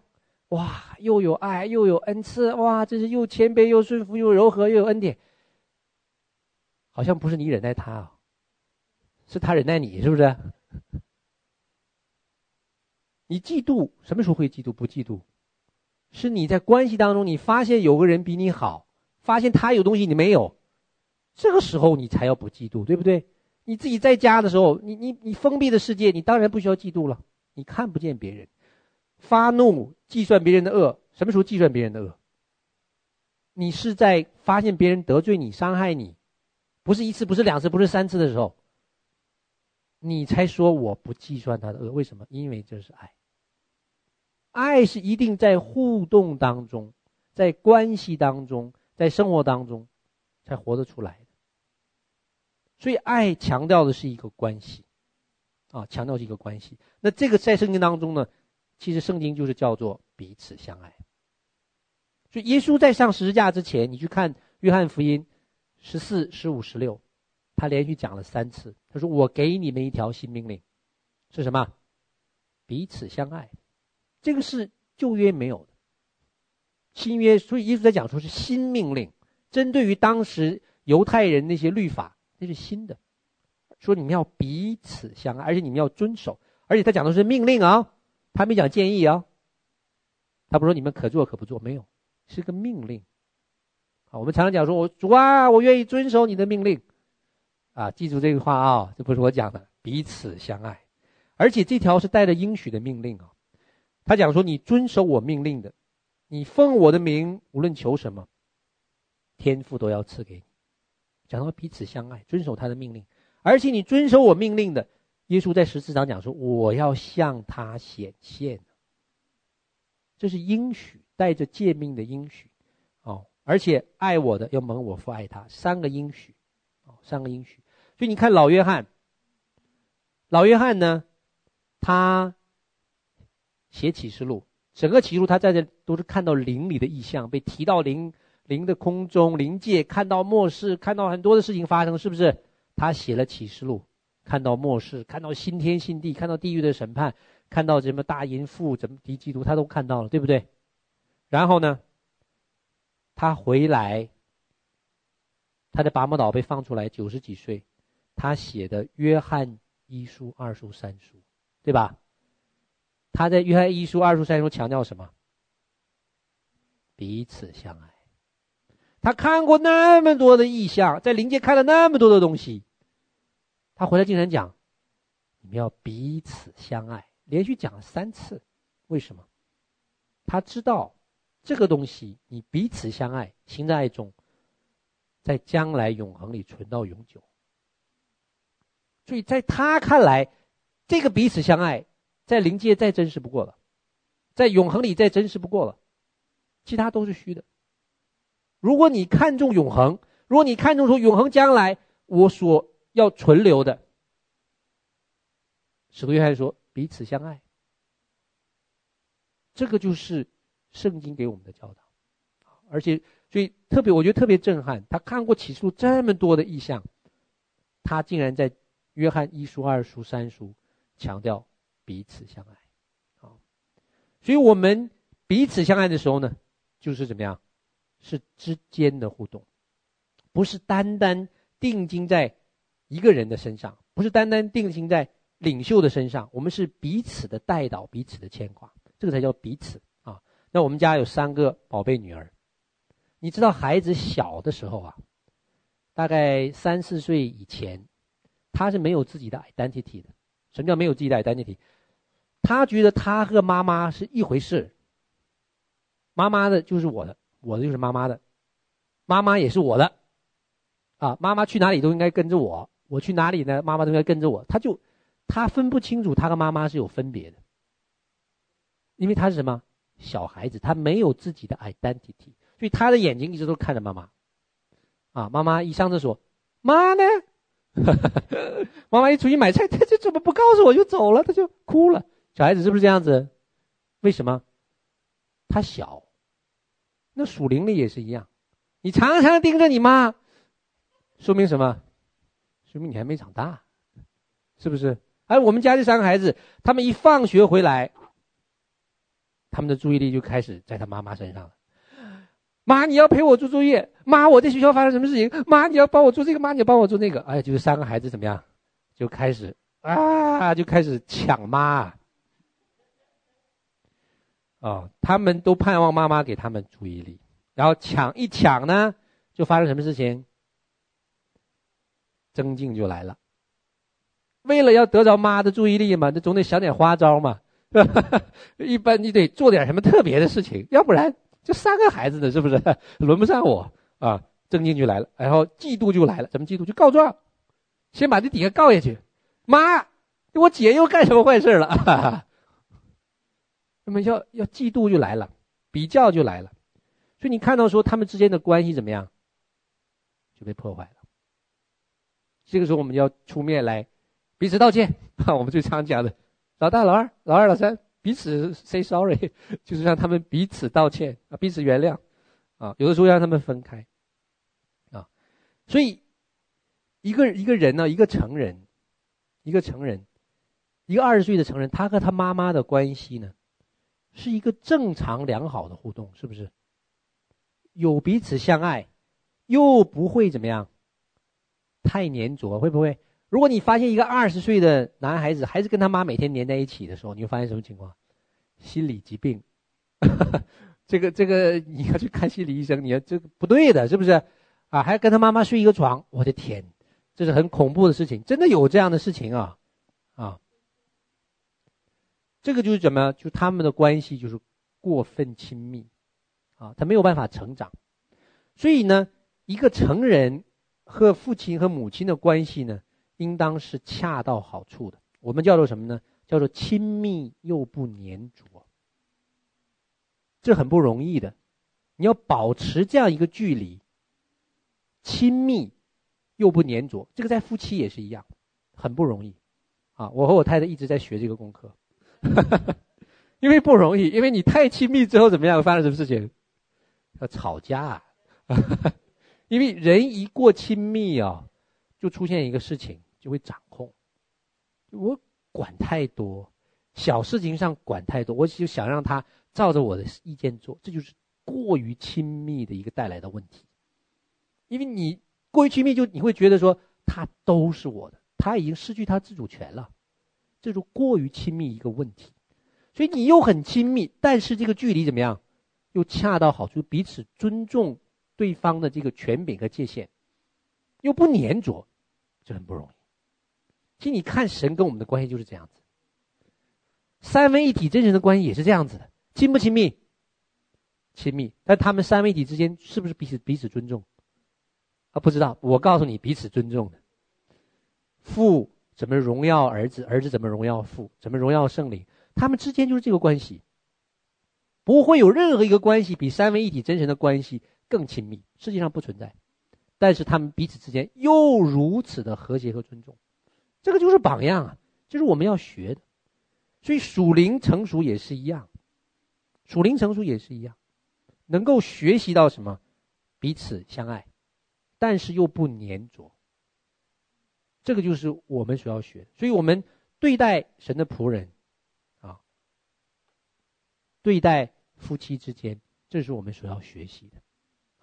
哇，又有爱又有恩赐，哇，这是又谦卑又顺服又柔和又有恩典，好像不是你忍耐他啊，是他忍耐你，是不是？你嫉妒什么时候会嫉妒？不嫉妒，是你在关系当中，你发现有个人比你好，发现他有东西你没有，这个时候你才要不嫉妒，对不对？你自己在家的时候，你你你封闭的世界，你当然不需要嫉妒了。你看不见别人发怒，计算别人的恶，什么时候计算别人的恶？你是在发现别人得罪你、伤害你，不是一次，不是两次，不是三次的时候，你才说我不计算他的恶。为什么？因为这是爱。爱是一定在互动当中，在关系当中，在生活当中才活得出来。所以，爱强调的是一个关系，啊，强调是一个关系。那这个在圣经当中呢，其实圣经就是叫做彼此相爱。所以，耶稣在上十字架之前，你去看约翰福音十四、十五、十六，他连续讲了三次，他说：“我给你们一条新命令，是什么？彼此相爱。”这个是旧约没有的，新约。所以，耶稣在讲说是新命令，针对于当时犹太人那些律法。这是新的，说你们要彼此相爱，而且你们要遵守，而且他讲的是命令啊，他没讲建议啊，他不说你们可做可不做，没有，是个命令。啊，我们常常讲说，我主啊，我愿意遵守你的命令，啊，记住这句话啊，这不是我讲的，彼此相爱，而且这条是带着应许的命令啊，他讲说你遵守我命令的，你奉我的名无论求什么，天父都要赐给你。讲到彼此相爱，遵守他的命令，而且你遵守我命令的，耶稣在十四章讲说：“我要向他显现。”这是应许，带着诫命的应许哦。而且爱我的要蒙我父爱他，三个应许哦，三个应许。所以你看老约翰，老约翰呢，他写启示录，整个启示录他在这都是看到灵里的意象，被提到灵。灵的空中，灵界看到末世，看到很多的事情发生，是不是？他写了启示录，看到末世，看到新天新地，看到地狱的审判，看到什么大淫妇，怎么敌基督，他都看到了，对不对？然后呢，他回来，他在拔摩岛被放出来，九十几岁，他写的约翰一书、二书、三书，对吧？他在约翰一书、二书、三书强调什么？彼此相爱。他看过那么多的异象，在灵界看了那么多的东西，他回来竟然讲：“你们要彼此相爱。”连续讲了三次，为什么？他知道这个东西，你彼此相爱，行在爱中，在将来永恒里存到永久。所以在他看来，这个彼此相爱，在灵界再真实不过了，在永恒里再真实不过了，其他都是虚的。如果你看重永恒，如果你看重说永恒将来我所要存留的，使徒约翰说彼此相爱，这个就是圣经给我们的教导，而且所以特别我觉得特别震撼，他看过启示录这么多的意象，他竟然在约翰一书、二书、三书强调彼此相爱，好，所以我们彼此相爱的时候呢，就是怎么样？是之间的互动，不是单单定睛在一个人的身上，不是单单定睛在领袖的身上，我们是彼此的带导，彼此的牵挂，这个才叫彼此啊。那我们家有三个宝贝女儿，你知道孩子小的时候啊，大概三四岁以前，他是没有自己的 identity 的，什么叫没有自己的 identity？他觉得他和妈妈是一回事，妈妈的就是我的，我的就是妈妈的，妈妈也是我的，啊，妈妈去哪里都应该跟着我，我去哪里呢，妈妈都应该跟着我。他就他分不清楚他和妈妈是有分别的，因为他是什么小孩子，他没有自己的 identity，所以他的眼睛一直都看着妈妈，啊，妈妈一上厕所，妈呢？妈妈一出去买菜，他就怎么不告诉我就走了，他就哭了。小孩子是不是这样子？为什么？他小，那属灵的也是一样。你常常盯着你妈，说明什么？说明你还没长大，是不是？哎，我们家这三个孩子，他们一放学回来，他们的注意力就开始在他妈妈身上了。妈，你要陪我做作业。妈，我在学校发生什么事情？妈，你要帮我做这个。妈，你要帮我做那个。哎，就是三个孩子怎么样？就开始啊，就开始抢妈。哦，他们都盼望妈妈给他们注意力，然后抢一抢呢，就发生什么事情？争竞就来了。为了要得着妈的注意力嘛，那总得想点花招嘛。一般你得做点什么特别的事情，要不然这三个孩子呢，是不是 轮不上我啊？争竞就来了，然后嫉妒就来了。怎么嫉妒？就告状，先把这底下告下去。妈，我姐又干什么坏事了？那么要要嫉妒就来了，比较就来了，所以你看到说他们之间的关系怎么样，就被破坏了。这个时候我们要出面来彼此道歉啊，我们最常讲的，老大、老二、老二、老三彼此 say sorry，就是让他们彼此道歉啊，彼此原谅啊，有的时候让他们分开啊，所以一个一个人呢，一个成人，一个成人，一个二十岁的成人，他和他妈妈的关系呢？是一个正常良好的互动，是不是？有彼此相爱，又不会怎么样，太黏着，会不会？如果你发现一个二十岁的男孩子还是跟他妈每天黏在一起的时候，你会发现什么情况？心理疾病，这个这个你要去看心理医生，你要这个不对的，是不是？啊，还跟他妈妈睡一个床，我的天，这是很恐怖的事情，真的有这样的事情，啊。这个就是怎么样？就他们的关系就是过分亲密，啊，他没有办法成长，所以呢，一个成人和父亲和母亲的关系呢，应当是恰到好处的。我们叫做什么呢？叫做亲密又不粘着，这很不容易的。你要保持这样一个距离，亲密又不粘着，这个在夫妻也是一样，很不容易。啊，我和我太太一直在学这个功课。哈 哈因为不容易，因为你太亲密之后怎么样？发生什么事情？要吵架啊！因为人一过亲密啊，就出现一个事情，就会掌控。我管太多，小事情上管太多，我就想让他照着我的意见做，这就是过于亲密的一个带来的问题。因为你过于亲密，就你会觉得说他都是我的，他已经失去他自主权了。这就过于亲密一个问题，所以你又很亲密，但是这个距离怎么样？又恰到好处，彼此尊重对方的这个权柄和界限，又不粘着，这很不容易。其实你看神跟我们的关系就是这样子，三位一体真神的关系也是这样子的，亲不亲密？亲密，但他们三位一体之间是不是彼此彼此尊重？啊，不知道，我告诉你，彼此尊重的，父。怎么荣耀儿子？儿子怎么荣耀父？怎么荣耀圣灵？他们之间就是这个关系，不会有任何一个关系比三位一体真神的关系更亲密，世界上不存在。但是他们彼此之间又如此的和谐和尊重，这个就是榜样啊，就是我们要学的。所以属灵成熟也是一样，属灵成熟也是一样，能够学习到什么？彼此相爱，但是又不粘着。这个就是我们所要学的，所以我们对待神的仆人，啊，对待夫妻之间，这是我们所要学习的，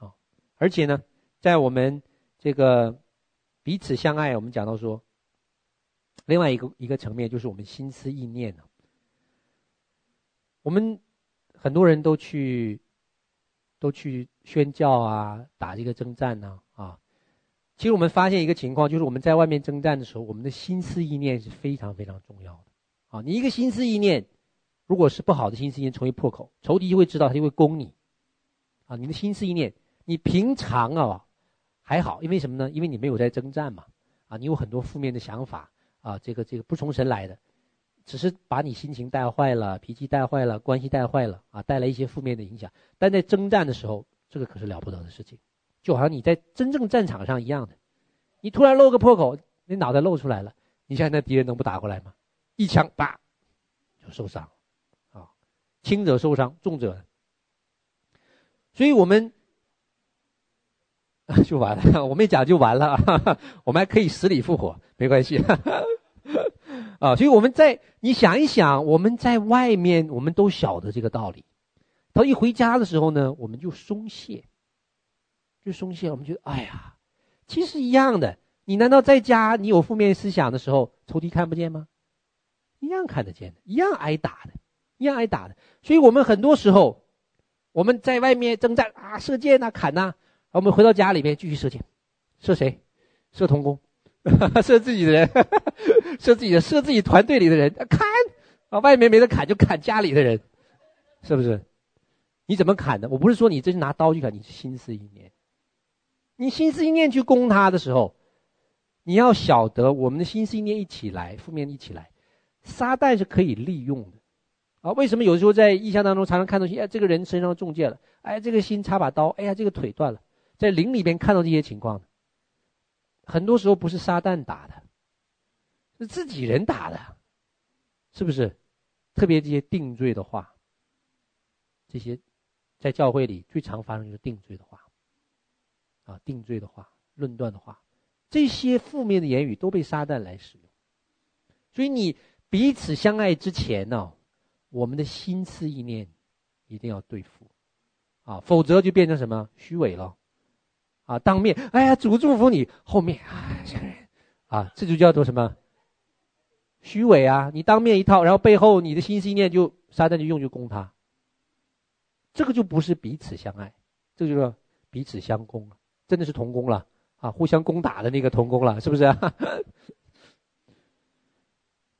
啊，而且呢，在我们这个彼此相爱，我们讲到说，另外一个一个层面就是我们心思意念呢，我们很多人都去都去宣教啊，打这个征战呢，啊。其实我们发现一个情况，就是我们在外面征战的时候，我们的心思意念是非常非常重要的。啊，你一个心思意念，如果是不好的心思意念，成为破口，仇敌就会知道，他就会攻你。啊，你的心思意念，你平常啊还好，因为什么呢？因为你没有在征战嘛。啊，你有很多负面的想法啊，这个这个不从神来的，只是把你心情带坏了，脾气带坏了，关系带坏了啊，带来一些负面的影响。但在征战的时候，这个可是了不得的事情。就好像你在真正战场上一样的，你突然露个破口，你脑袋露出来了，你想想那敌人能不打过来吗？一枪叭就受伤，啊，轻者受伤，重者，所以我们 就完了，我没讲就完了，我们还可以死里复活，没关系，啊，所以我们在你想一想，我们在外面我们都晓得这个道理，到一回家的时候呢，我们就松懈。就松懈，我们觉得哎呀，其实一样的。你难道在家你有负面思想的时候，仇敌看不见吗？一样看得见的，一样挨打的，一样挨打的。所以我们很多时候，我们在外面征战啊，射箭啊，砍呐、我们回到家里面继续射箭，射谁？射同工，射自己的人，射自己的，射自己团队里的人，砍啊，外面没得砍就砍家里的人，是不是？你怎么砍的？我不是说你真是拿刀去砍，你心思意念。你心思意念去攻他的时候，你要晓得，我们的心思意念一起来，负面一起来，撒旦是可以利用的，啊，为什么有时候在异象当中常常看到，哎，这个人身上中箭了，哎，这个心插把刀，哎呀，这个腿断了，在灵里边看到这些情况，很多时候不是撒旦打的，是自己人打的，是不是？特别这些定罪的话，这些在教会里最常发生就是定罪的话。啊，定罪的话，论断的话，这些负面的言语都被撒旦来使用。所以你彼此相爱之前呢、我们的心思意念一定要对付，啊，否则就变成什么虚伪了。啊，当面哎呀，主祝福你，后面啊这个人，啊，这就叫做什么虚伪啊？你当面一套，然后背后你的心思意念就撒旦就用就攻他，这个就不是彼此相爱，这个就是彼此相攻。真的是同工了啊，互相攻打的那个同工了，是不是啊？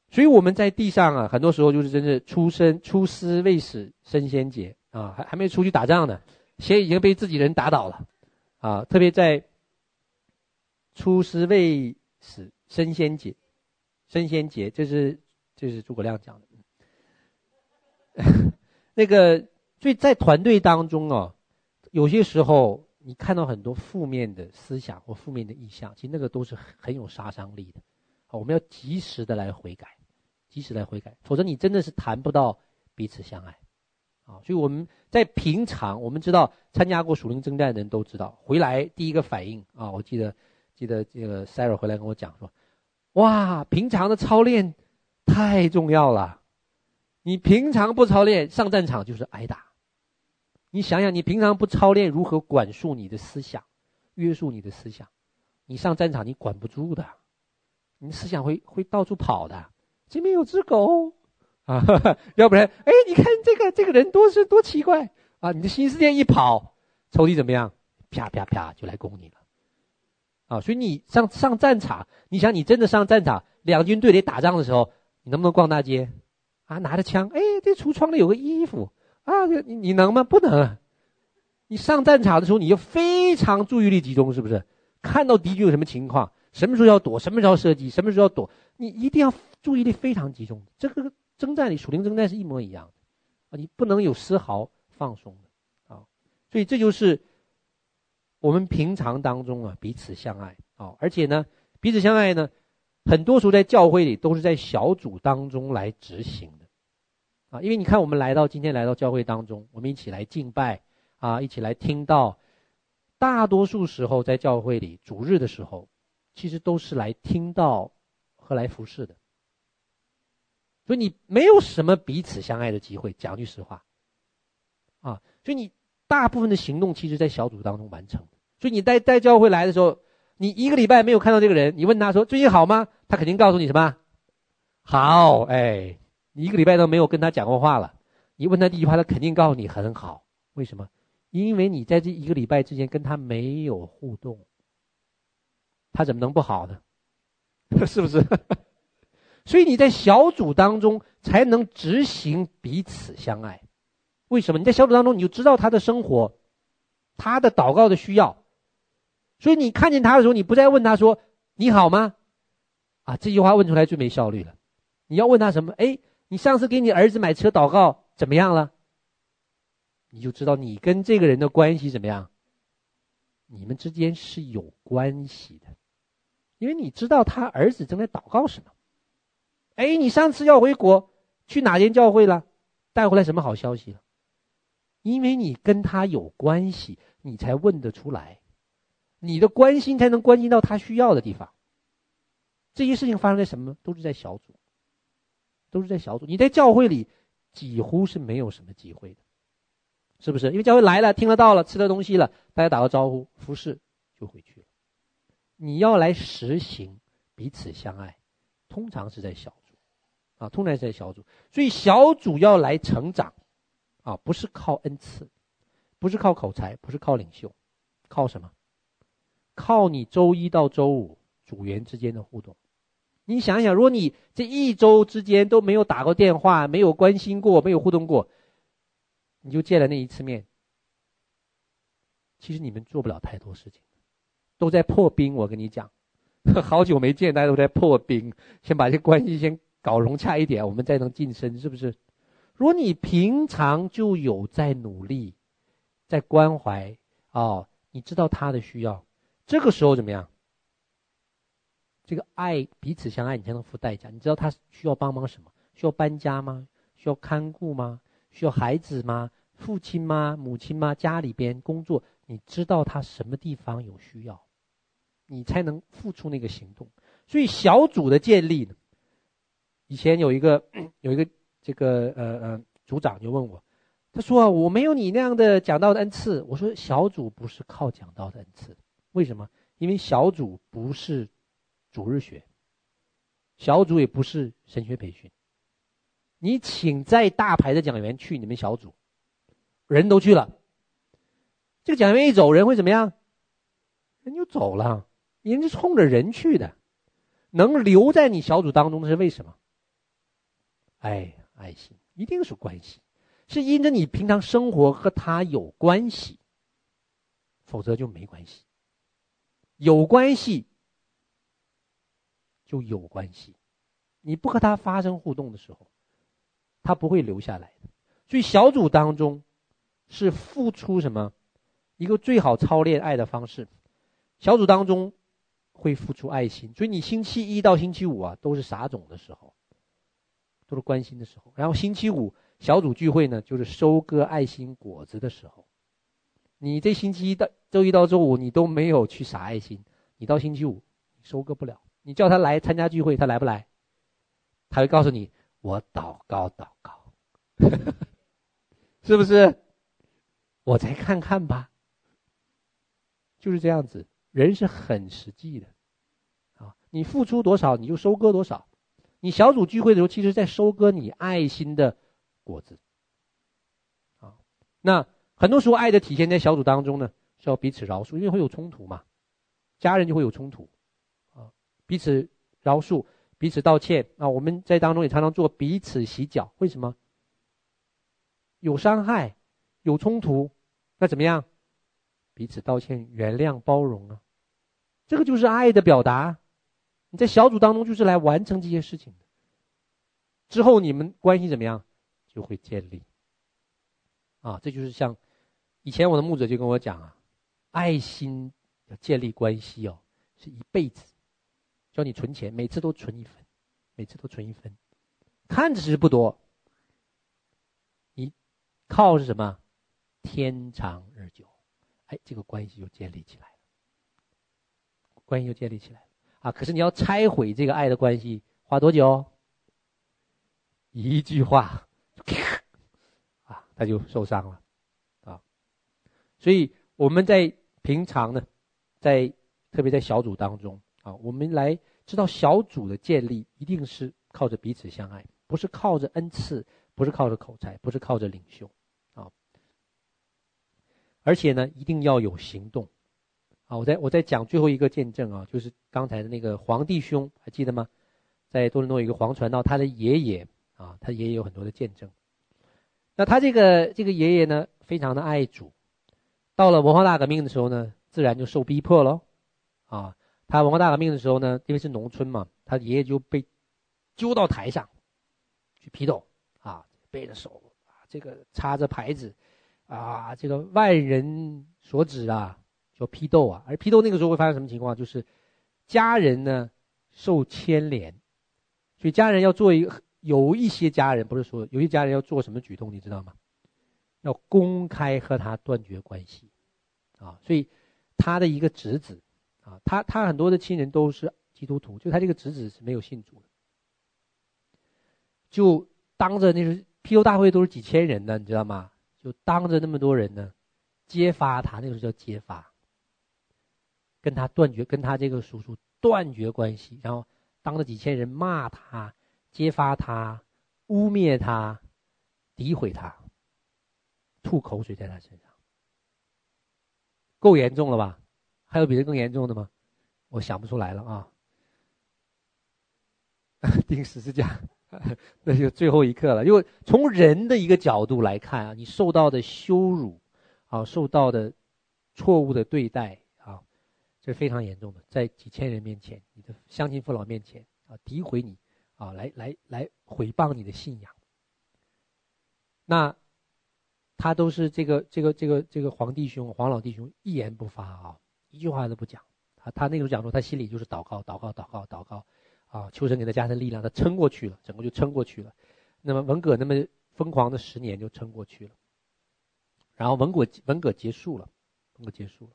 所以我们在地上啊，很多时候就是真是出生出师未死身先捷啊，还还没出去打仗呢，先已经被自己人打倒了啊。特别在出师未死身先捷，身先捷，这是这是诸葛亮讲的。那个，所以在团队当中啊，有些时候。你看到很多负面的思想或负面的意象，其实那个都是很有杀伤力的。好，我们要及时的来悔改，及时来悔改，否则你真的是谈不到彼此相爱。啊，所以我们在平常，我们知道参加过属灵征战的人都知道，回来第一个反应啊，我记得记得这个 Sarah 回来跟我讲说，哇，平常的操练太重要了，你平常不操练，上战场就是挨打。你想想，你平常不操练如何管束你的思想，约束你的思想，你上战场你管不住的，你思想会会到处跑的。前面有只狗啊，要不然，哎，你看这个这个人多是多奇怪啊！你的新思念一跑，仇敌怎么样？啪啪啪就来攻你了啊！所以你上上战场，你想你真的上战场，两军对垒打仗的时候，你能不能逛大街啊？拿着枪，哎，这橱窗里有个衣服。啊，你你能吗？不能。你上战场的时候，你就非常注意力集中，是不是？看到敌军有什么情况，什么时候要躲，什么时候射击，什么时候要躲，你一定要注意力非常集中。这个征战里，属灵征战是一模一样的啊，你不能有丝毫放松的啊。所以这就是我们平常当中啊，彼此相爱啊，而且呢，彼此相爱呢，很多时候在教会里都是在小组当中来执行。啊，因为你看，我们来到今天来到教会当中，我们一起来敬拜啊，一起来听到。大多数时候在教会里主日的时候，其实都是来听到和来服侍的。所以你没有什么彼此相爱的机会，讲句实话。啊，所以你大部分的行动其实，在小组当中完成。所以你带带教会来的时候，你一个礼拜没有看到这个人，你问他说最近好吗？他肯定告诉你什么？好，哎。一个礼拜都没有跟他讲过话了，你问他第一句话，他肯定告诉你很好。为什么？因为你在这一个礼拜之间跟他没有互动，他怎么能不好呢？是不是？所以你在小组当中才能执行彼此相爱。为什么？你在小组当中你就知道他的生活，他的祷告的需要。所以你看见他的时候，你不再问他说：“你好吗？”啊，这句话问出来最没效率了。你要问他什么？哎，你上次给你儿子买车祷告怎么样了？你就知道你跟这个人的关系怎么样。你们之间是有关系的，因为你知道他儿子正在祷告什么。哎，你上次要回国，去哪间教会了？带回来什么好消息了？因为你跟他有关系，你才问得出来。你的关心才能关心到他需要的地方。这些事情发生在什么？都是在小组，都是在小组。你在教会里几乎是没有什么机会的，是不是？因为教会来了，听得到了，吃的东西了，大家打个招呼，服侍就回去了。你要来实行彼此相爱，通常是在小组，啊，通常是在小组。所以小组要来成长，啊，不是靠恩赐，不是靠口才，不是靠领袖，靠什么？靠你周一到周五组员之间的互动，你想想，如果你这一周之间都没有打过电话，没有关心过，没有互动过，你就见了那一次面，其实你们做不了太多事情，都在破冰。我跟你讲，好久没见，大家都在破冰，先把这关系先搞融洽一点，我们再能晋升，是不是？如果你平常就有在努力，在关怀哦，你知道他的需要。这个时候怎么样？这个爱彼此相爱，你才能付代价。你知道他需要帮忙什么？需要搬家吗？需要看顾吗？需要孩子吗？父亲吗？母亲吗？家里边工作，你知道他什么地方有需要，你才能付出那个行动。所以小组的建立呢，以前有一个 有一个这个呃呃组长就问我，他说我没有你那样的讲道的恩赐。我说小组不是靠讲道的恩赐。为什么？因为小组不是主日学，小组也不是神学培训。你请再大牌的讲员去你们小组，人都去了，这个讲员一走，人会怎么样？人就走了，人家冲着人去的。能留在你小组当中的是为什么？哎，爱心一定是关系，是因着你平常生活和他有关系，否则就没关系。有关系，就有关系。你不和他发生互动的时候，他不会留下来的。所以小组当中是付出什么？一个最好操练爱的方式。小组当中会付出爱心，所以你星期一到星期五啊，都是撒种的时候，都是关心的时候。然后星期五小组聚会呢，就是收割爱心果子的时候。你这星期一到周一到周五，你都没有去撒爱心，你到星期五收割不了。你叫他来参加聚会，他来不来？他会告诉你：“我祷告祷告，是不是？”我再看看吧。就是这样子，人是很实际的啊！你付出多少，你就收割多少。你小组聚会的时候，其实在收割你爱心的果子啊。那。很多时候，爱的体现在小组当中呢，是要彼此饶恕，因为会有冲突嘛，家人就会有冲突，彼此饶恕，彼此道歉啊。我们在当中也常常做彼此洗脚，为什么？有伤害，有冲突，那怎么样？彼此道歉、原谅、包容啊，这个就是爱的表达。你在小组当中就是来完成这些事情的，之后你们关系怎么样，就会建立。啊，这就是像。以前我的牧者就跟我讲啊，爱心要建立关系哦，是一辈子，叫你存钱，每次都存一分，每次都存一分，看着是不多，你靠是什么？天长日久，哎，这个关系就建立起来了，关系就建立起来了啊！可是你要拆毁这个爱的关系，花多久？一句话，啊，他就受伤了。啊所以我们在平常呢，在特别在小组当中我们来知道小组的建立一定是靠着彼此相爱，不是靠着恩赐，不是靠着口才，不是靠着领袖啊。而且呢，一定要有行动啊，我在我在讲最后一个见证啊，就是刚才的那个皇帝兄，还记得吗？在多伦多有一个黄传道，他的爷爷啊，他爷爷有很多的见证。那他这个这个爷爷呢，非常的爱主。到了文化大革命的时候呢，自然就受逼迫喽。啊，他文化大革命的时候呢，因为是农村嘛，他爷爷就被揪到台上去批斗啊，背着手啊，这个插着牌子啊，这个万人所指啊，叫批斗啊。而批斗那个时候会发生什么情况？就是家人呢受牵连，所以家人要做一个。有一些家人不是说，有些家人要做什么举动，你知道吗？要公开和他断绝关系，啊，所以他的一个侄子，啊，他他很多的亲人都是基督徒，就他这个侄子是没有信主的，就当着那个批斗大会都是几千人的，你知道吗？就当着那么多人呢，揭发他，那个时候叫揭发，跟他断绝，跟他这个叔叔断绝关系，然后当着几千人骂他。揭发他，污蔑他，诋毁他，吐口水在他身上，够严重了吧？还有比这更严重的吗？我想不出来了啊！钉十字架，那就最后一刻了。因为从人的一个角度来看啊，你受到的羞辱啊，受到的错误的对待啊，这是非常严重的，在几千人面前，你的乡亲父老面前啊，诋毁你。啊，来来来，毁谤你的信仰。那他都是这个这个这个这个黄弟兄、黄老弟兄一言不发啊，一句话都不讲。他他那个时候讲说，他心里就是祷告、祷告、祷告、祷告啊，求神给他加上力量，他撑过去了，整个就撑过去了。那么文革那么疯狂的十年就撑过去了。然后文革文革结束了，文革结束了。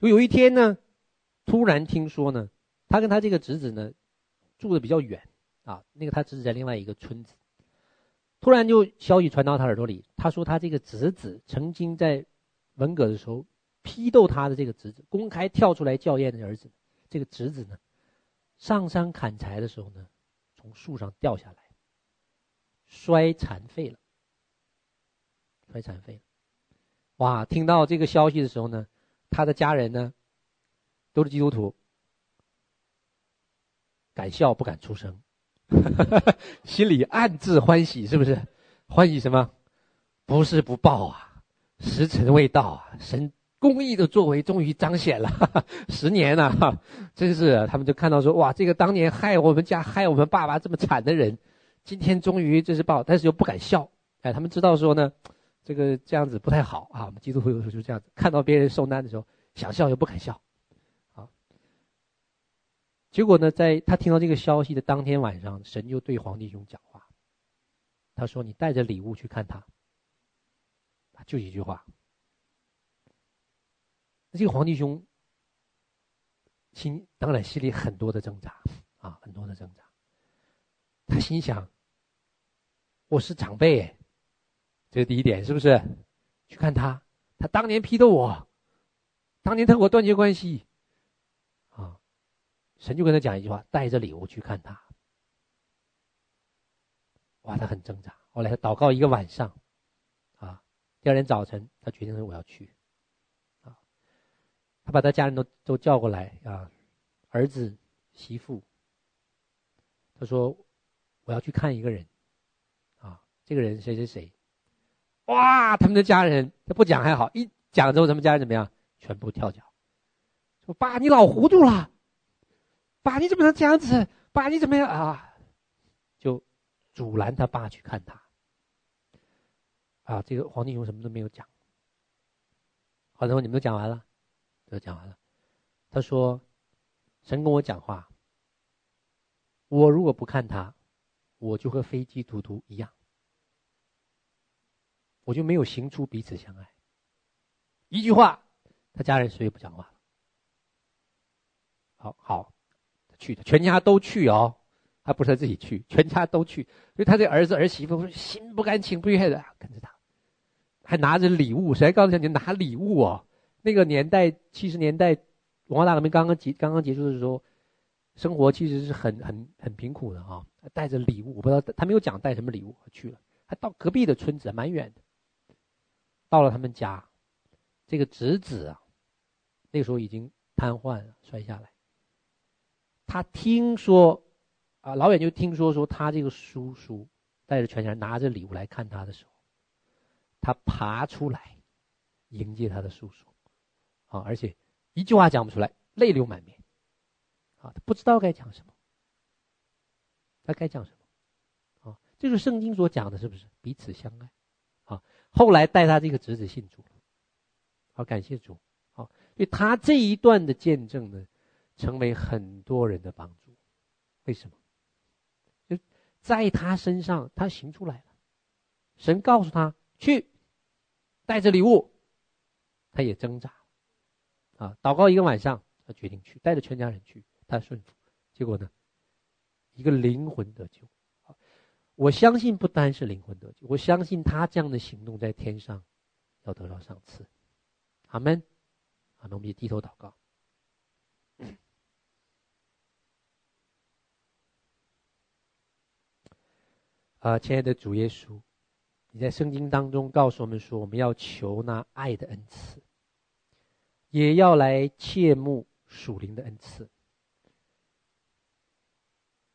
就有一天呢，突然听说呢，他跟他这个侄子呢住的比较远。啊，那个他侄子在另外一个村子，突然就消息传到他耳朵里，他说他这个侄子曾经在文革的时候批斗他的这个侄子，公开跳出来校验的儿子，这个侄子呢，上山砍柴的时候呢，从树上掉下来，摔残废了，摔残废了，哇！听到这个消息的时候呢，他的家人呢，都是基督徒，敢笑不敢出声。心里暗自欢喜，是不是？欢喜什么？不是不报啊，时辰未到啊，神公义的作为终于彰显了。十年了，啊，真是他们就看到说，哇，这个当年害我们家、害我们爸爸这么惨的人，今天终于这是报，但是又不敢笑。哎，他们知道说呢，这个这样子不太好啊。我们基督徒有时候就这样子，看到别人受难的时候，想笑又不敢笑。啊结果呢，在他听到这个消息的当天晚上，神就对黄弟兄讲话。他说：“你带着礼物去看他。”就一句话。这个黄弟兄心当然心里很多的挣扎啊，很多的挣扎。他心想：“我是长辈，这是第一点，是不是？去看他，他当年批斗我，当年他和我断绝关系。”啊神就跟他讲一句话：“带着礼物去看他。”哇，他很挣扎。后来他祷告一个晚上，啊，第二天早晨他决定说：“我要去。”他把他家人都都叫过来啊，儿子、媳妇。他说：“我要去看一个人。”啊，这个人谁谁谁？哇，他们的家人他不讲还好，一讲之后，他们家人怎么样？全部跳脚，说：“爸，你老糊涂了。”爸，你怎么能这样子？爸，你怎么样啊？就阻拦他爸去看他。啊，这个黄弟兄什么都没有讲。好的，你们都讲完了，都讲完了。他说：“神跟我讲话，我如果不看他，我就和非基督徒一样，我就没有行出彼此相爱。”一句话，他家人谁也不讲话。好好。他去的，全家都去哦，他不是他自己去，全家都去。所以他的儿子儿媳妇心不甘情不愿的跟着他，还拿着礼物。谁告诉你拿礼物哦？那个年代，七十年代，文化大革命刚刚结刚刚结束的时候，生活其实是很很很贫苦的啊。带着礼物，我不知道他没有讲带什么礼物去了，还到隔壁的村子，蛮远的。到了他们家，这个侄子啊，那个时候已经瘫痪了，摔下来。他听说，啊，老远就听说说他这个叔叔带着全家拿着礼物来看他的时候，他爬出来迎接他的叔叔，啊，而且一句话讲不出来，泪流满面，啊，他不知道该讲什么，他该讲什么，啊，这是圣经所讲的，是不是？彼此相爱？啊，后来带他这个侄子信主，好，感谢主，好，所以他这一段的见证呢，成为很多人的帮助，为什么？就在他身上，他行出来了。神告诉他去，带着礼物，他也挣扎，啊，祷告一个晚上，他决定去，带着全家人去，他顺服。结果呢，一个灵魂得救。我相信不单是灵魂得救，我相信他这样的行动在天上要得到赏赐。阿门。好，那我们就低头祷告。啊，亲爱的主耶稣，你在圣经当中告诉我们说，我们要求那爱的恩赐，也要来切慕属灵的恩赐，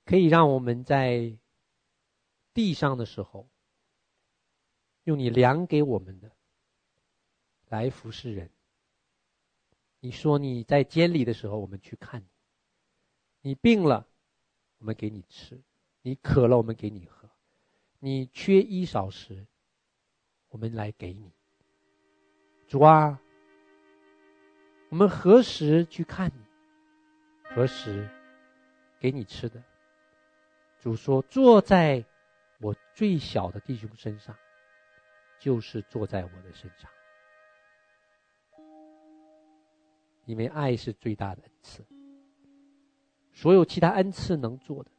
可以让我们在地上的时候，用你量给我们的来服侍人。你说你在监里的时候，我们去看你；你病了，我们给你吃；你渴了，我们给你喝。你缺衣少食，我们来给你。主啊，我们何时去看你？何时给你吃的？主说：“坐在我最小的弟兄身上，就是坐在我的身上。”因为爱是最大的恩赐，所有其他恩赐能做的，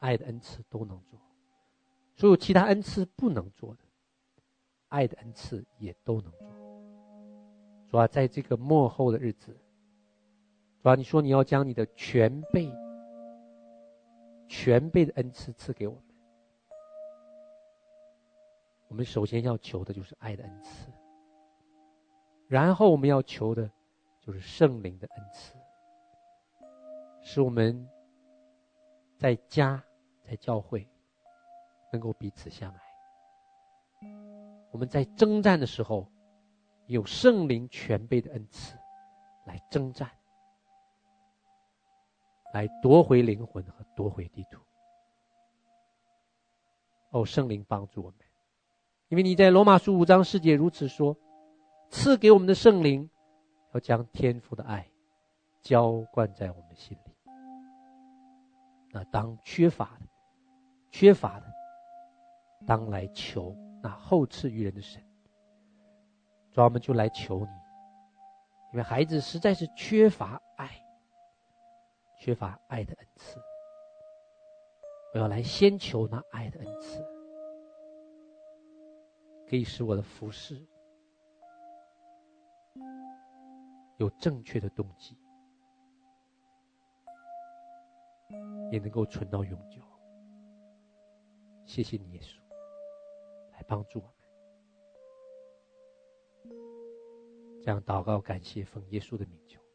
爱的恩赐都能做。所有其他恩赐不能做的，爱的恩赐也都能做。主啊，在这个末后的日子，主啊，你说你要将你的全备、全备的恩赐赐给我们。我们首先要求的就是爱的恩赐，然后我们要求的就是圣灵的恩赐，使我们在家、在教会。能够彼此相爱。我们在征战的时候，有圣灵全备的恩赐，来征战，来夺回灵魂和夺回地图。哦，圣灵帮助我们，因为你在罗马书五章四节如此说：赐给我们的圣灵，要将天父的爱浇灌在我们的心里。那当缺乏的，缺乏的。当来求那厚赐于人的神，主，我们就来求你，因为孩子实在是缺乏爱，缺乏爱的恩赐。我要来先求那爱的恩赐，可以使我的服侍有正确的动机，也能够存到永久。谢谢你，耶稣。来帮助我这样祷告，感谢奉耶稣的名求。